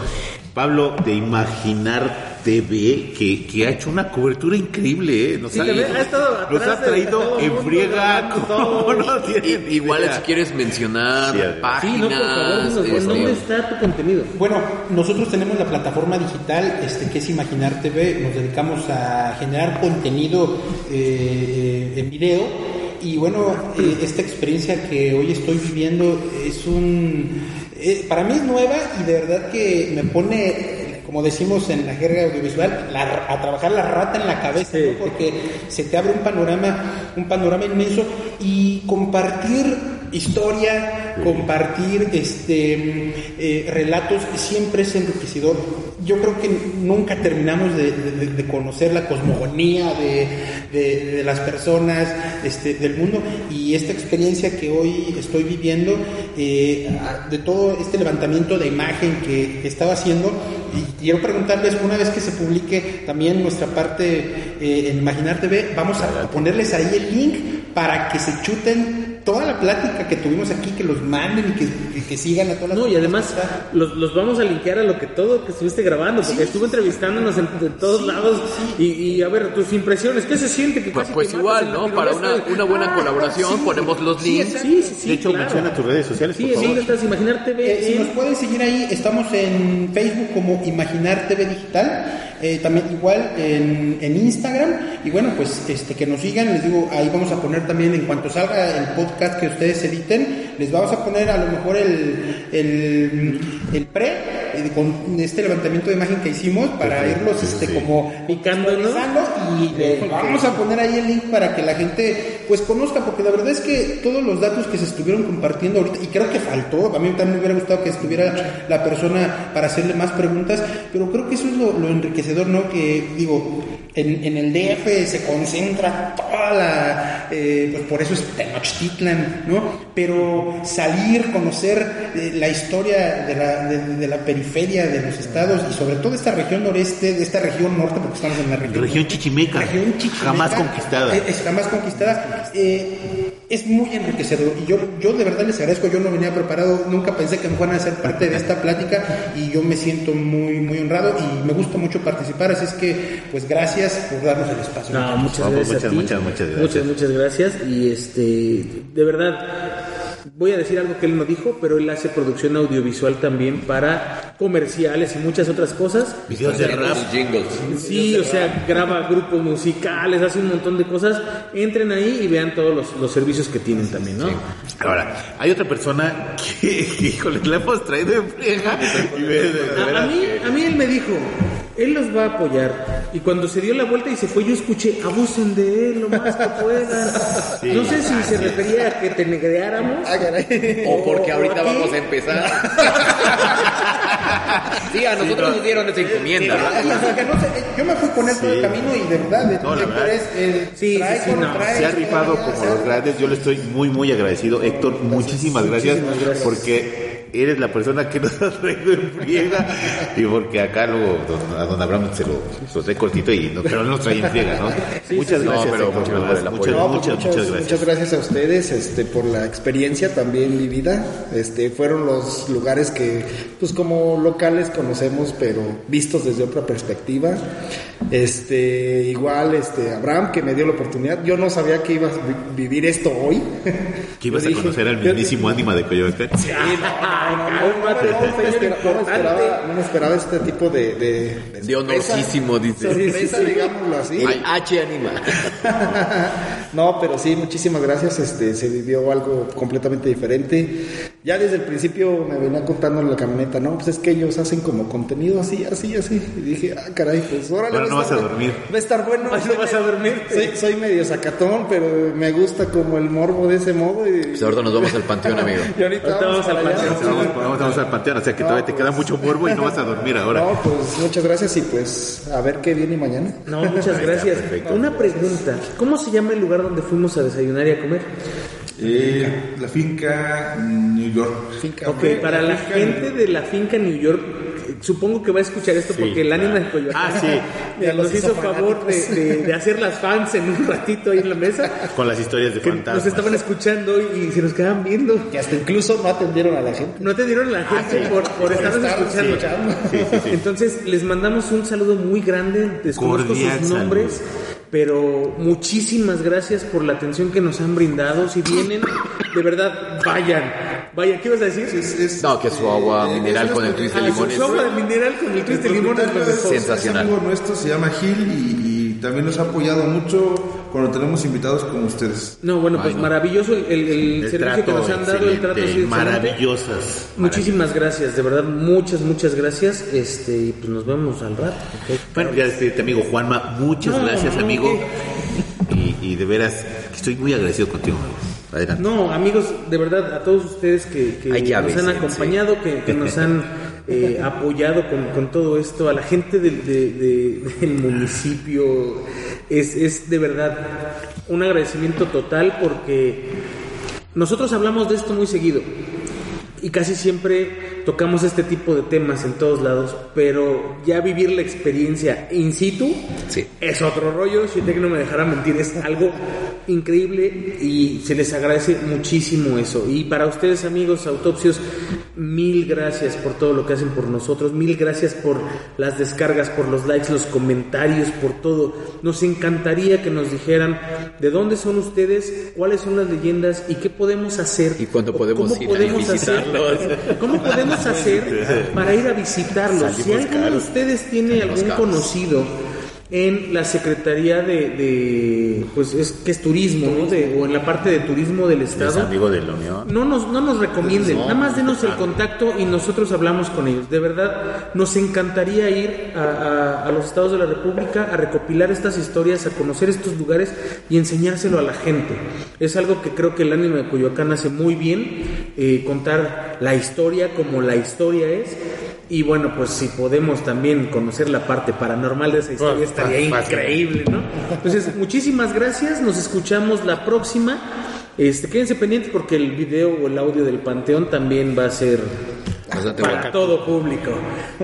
Pablo, de imaginar TV que, que ha hecho una cobertura increíble, ¿eh? Nos, ha, traído en friega como no Igual si quieres mencionar páginas. Sí, ¿Dónde está tu contenido? Bueno, nosotros tenemos la plataforma digital este que es Imaginar TV. Nos dedicamos a generar contenido eh, en video. Y bueno, eh, esta experiencia que hoy estoy viviendo es un... Eh, para mí es nueva y de verdad que me pone como decimos en la jerga audiovisual, a trabajar la rata en la cabeza, porque se te abre un panorama, un panorama inmenso y compartir historia, compartir este eh, relatos siempre es enriquecedor. Yo creo que nunca terminamos de, conocer la cosmogonía de, las personas este, del mundo y esta experiencia que hoy estoy viviendo, eh, de todo este levantamiento de imagen que estaba haciendo, y quiero preguntarles, una vez que se publique también nuestra parte eh, en Imaginar TV, vamos a ponerles ahí el link para que se chuten toda la plática que tuvimos aquí, que los manden y que, sigan a todas las No, y además los, los, vamos a linkear a lo que todo que estuviste grabando, porque estuve entrevistándonos en, todos lados y, a ver, tus impresiones, ¿qué se siente? Que pues, pues igual, ¿no? Para una, una buena ah, colaboración ponemos los links. Sí, sí, sí. De hecho, menciona tus redes sociales. Sí, sí, estás Imaginar TV. Eh, si nos pueden seguir ahí, estamos en Facebook como Imaginar TV Digital. Eh, también igual en, en, Instagram. Y bueno pues este que nos sigan. Les digo ahí vamos a poner también en cuanto salga el podcast que ustedes editen les vamos a poner a lo mejor el, el, el pre, eh, con este levantamiento de imagen que hicimos para irlos este, como Picando, y le vamos a poner ahí el link para que la gente pues conozca, porque la verdad es que todos los datos que se estuvieron compartiendo ahorita, y creo que faltó, a mí también me hubiera gustado que estuviera la persona para hacerle más preguntas, pero creo que eso es lo, lo enriquecedor, ¿no? Que digo, en, en el DF se concentra toda la, eh, pues por eso es Tenochtitlan, ¿no? Pero salir, conocer eh, la historia de la, de, de la periferia de los estados y sobre todo esta región noreste, de esta región norte, porque estamos en la región Región chichimeca, región chichimeca, jamás conquistada. eh, Es, jamás conquistada. Eh, es muy enriquecedor y yo, yo de verdad les agradezco, yo no venía preparado, nunca pensé que me fueran a ser parte de esta plática y yo me siento muy, muy honrado y me gusta mucho participar, así es que pues gracias por darnos el espacio. No, muchas gracias. muchas, a ti. muchas, muchas gracias. Muchas, muchas gracias. Y este, de verdad, voy a decir algo que él no dijo, pero él hace producción audiovisual también para comerciales y muchas otras cosas. Videos de rap. Jingles. Sí, o sea, graba grupos musicales, hace un montón de cosas. Entren ahí y vean todos los, los servicios que tienen también, ¿no? Ahora, hay otra persona que, híjole, la hemos traído en friega. A, mí, a mí él me dijo, él los va a apoyar. Y cuando se dio la vuelta y se fue, yo escuché, abusen de él lo más que puedan. no sé si se refería a que te negreáramos. O porque ahorita vamos a empezar. sí, a nosotros nos dieron esa encomienda. No sé, yo me fui con él todo el camino y de verdad, de- No, la Héctor verdad. es, eh, Sí, trae sí, sí, con- no, trae- se ha rifado como los grandes. Yo le estoy muy, muy agradecido. Héctor, muchísimas gracias, Muchísimas gracias. porque eres la persona que nos ha traído en friega y porque acá luego don- a don Abraham se lo, trae cortito y no, pero no nos trae en friega, ¿no? muchas sí. gracias, No, pero Héctor, muchas gracias por el muchas, apoyo. No, muchas, muchas gracias. muchas gracias a ustedes este, por la experiencia también vivida. Este, fueron los lugares que, pues como locales conocemos, pero vistos desde otra perspectiva. Este, igual, este, Abraham que me dio la oportunidad. Yo no sabía que ibas a vi- vivir esto hoy. Que ibas Yo a conocer al yo- mismísimo ánima de Coyoacán. Sí, no, no, no, no, no, no, no me esperaba, no me esperaba este tipo de, de, De honorísimo, dice. sorpresa, digámoslo así. El H anima. No, pero sí, muchísimas gracias. Este, se vivió algo completamente diferente. Ya desde el principio me venía contando en la camioneta, no, pues es que ellos hacen como contenido así, así, así. Y dije, ah, caray, pues órale. Ahora va no vas a estar dormir. Va a estar bueno. Ahora no vas a dormir. Soy, soy medio sacatón, pero me gusta como el morbo de ese modo. Y, Pues ahorita nos vamos al panteón, amigo. y ahorita, Ahorita vamos, vamos al panteón. Vamos, vamos, vamos al panteón, o sea que todavía te queda mucho morbo y no vas a dormir ahora. No, pues muchas gracias y pues a ver qué viene mañana. No, muchas gracias. perfecto. Una pregunta. ¿Cómo se llama el lugar donde fuimos a desayunar y a comer? Eh, la finca New York. Ok, para la gente de la finca New York, eh, supongo que va a escuchar esto Sí, porque el ánima claro. de Coyoacán Ah, sí. ya nos hizo hizo favor de, fanáticos. de- de hacer las fans en un ratito ahí en la mesa. Con las historias de fantasmas. nos estaban escuchando y se nos quedaban viendo. Que hasta incluso no atendieron a la gente. No te dieron la gente por, por estarnos estarnos escuchando. escuchando. Sí, sí, sí. Entonces les mandamos un saludo muy grande, desconozco sus nombres. Pero muchísimas gracias por la atención que nos han brindado. Si vienen, de verdad, vayan. Vayan, ¿qué ibas a decir? No, que su agua mineral con el twist de Ah, limones. su agua de mineral con el twist de limón es lo mejor. Sensacional. Es amigo nuestro, se llama Gil y, y también nos ha apoyado mucho cuando tenemos invitados como ustedes. No, bueno, pues Ay, no. maravilloso el, el El servicio trato que nos han dado, el trato excelente. maravillosas. Muchísimas gracias, de verdad, muchas, muchas gracias. Este, y pues nos vemos al rato. ¿ok? Bueno, ya despídete, amigo Juanma. Muchas No, gracias, no, amigo. Y, y de veras, estoy muy agradecido contigo, amigo. Adelante. No, amigos, de verdad, a todos ustedes que, que nos han sí, acompañado, que, que nos han eh, apoyado con, todo esto, a la gente del, de- de- del municipio, es, es de verdad un agradecimiento total porque nosotros hablamos de esto muy seguido y casi siempre tocamos este tipo de temas en todos lados, pero ya vivir la experiencia in situ Sí. es otro rollo, que no me dejará mentir, es algo increíble y se les agradece muchísimo eso. Y para ustedes amigos autopsios, mil gracias por todo lo que hacen por nosotros, mil gracias por las descargas, por los likes, los comentarios, por todo. Nos encantaría que nos dijeran de dónde son ustedes, cuáles son las leyendas y qué podemos hacer. ¿Y cuándo podemos ir a podemos hacer- visitarlos? ¿Cómo podemos hacer para ir a visitarlos? Si alguno de ustedes tiene algún conocido en la Secretaría de, de pues es que es turismo, ¿no? De, o en la parte de turismo del Estado. Es amigo de la Unión. No nos, no nos recomienden, nada más denos el contacto y nosotros hablamos con ellos. De verdad, nos encantaría ir a, a- a los estados de la República a recopilar estas historias, a conocer estos lugares y enseñárselo a la gente. Es algo que creo que el ánimo de Coyoacán hace muy bien, eh, contar la historia como la historia es. Y bueno, pues si podemos también conocer la parte paranormal de esa historia, Pues, estaría fácil. increíble, ¿no? Entonces, muchísimas gracias, nos escuchamos la próxima. Este, quédense pendientes porque el video o el audio del Panteón también va a ser Bastante para todo público.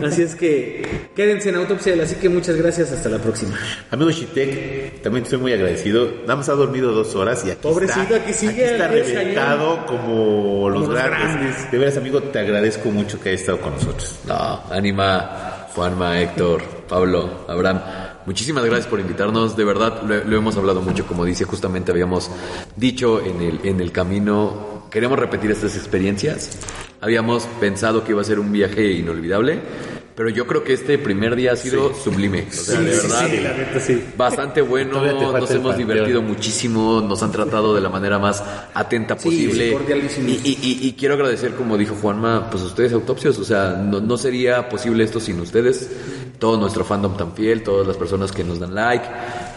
Así es que quédense en Autopsia, así que muchas gracias, hasta la próxima. Amigo Shitek, también estoy muy agradecido. Nada más ha dormido dos horas y aquí Pobrecito, está, aquí sigue está pie del reventado como los grandes. grandes. De veras, amigo, te agradezco mucho que hayas estado con nosotros. No, Anima, Juanma, Héctor, Pablo, Abraham. Muchísimas gracias por invitarnos. De verdad, lo, lo hemos hablado mucho, como dice, justamente habíamos dicho en el, en el camino, queremos repetir estas experiencias. Habíamos pensado que iba a ser un viaje inolvidable, pero yo creo que este primer día ha sido sublime. O sea, de verdad, la neta sí. bastante bueno. Nos hemos divertido muchísimo. Nos han tratado de la manera más atenta Sí, posible. Y, y- y- quiero agradecer, como dijo Juanma, pues ustedes autopsios. O sea, no, no sería posible esto sin ustedes. Todo nuestro fandom tan fiel, todas las personas que nos dan like.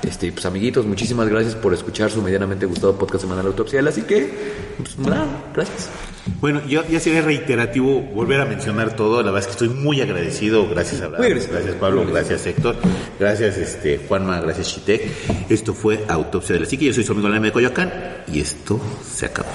Este, pues amiguitos, muchísimas gracias por escuchar su medianamente gustado podcast semanal Autopsial. Así que, pues nada, gracias. Bueno, yo ya sería reiterativo volver a mencionar todo. La verdad es que estoy muy agradecido. Gracias, Abraham. Muy agradecido. Gracias, Pablo. Gracias, Héctor. Gracias, este, Juanma. Gracias, Shitek. Esto fue Autopsia de la Psique. Yo soy su amigo Lame de Coyoacán y esto se acabó.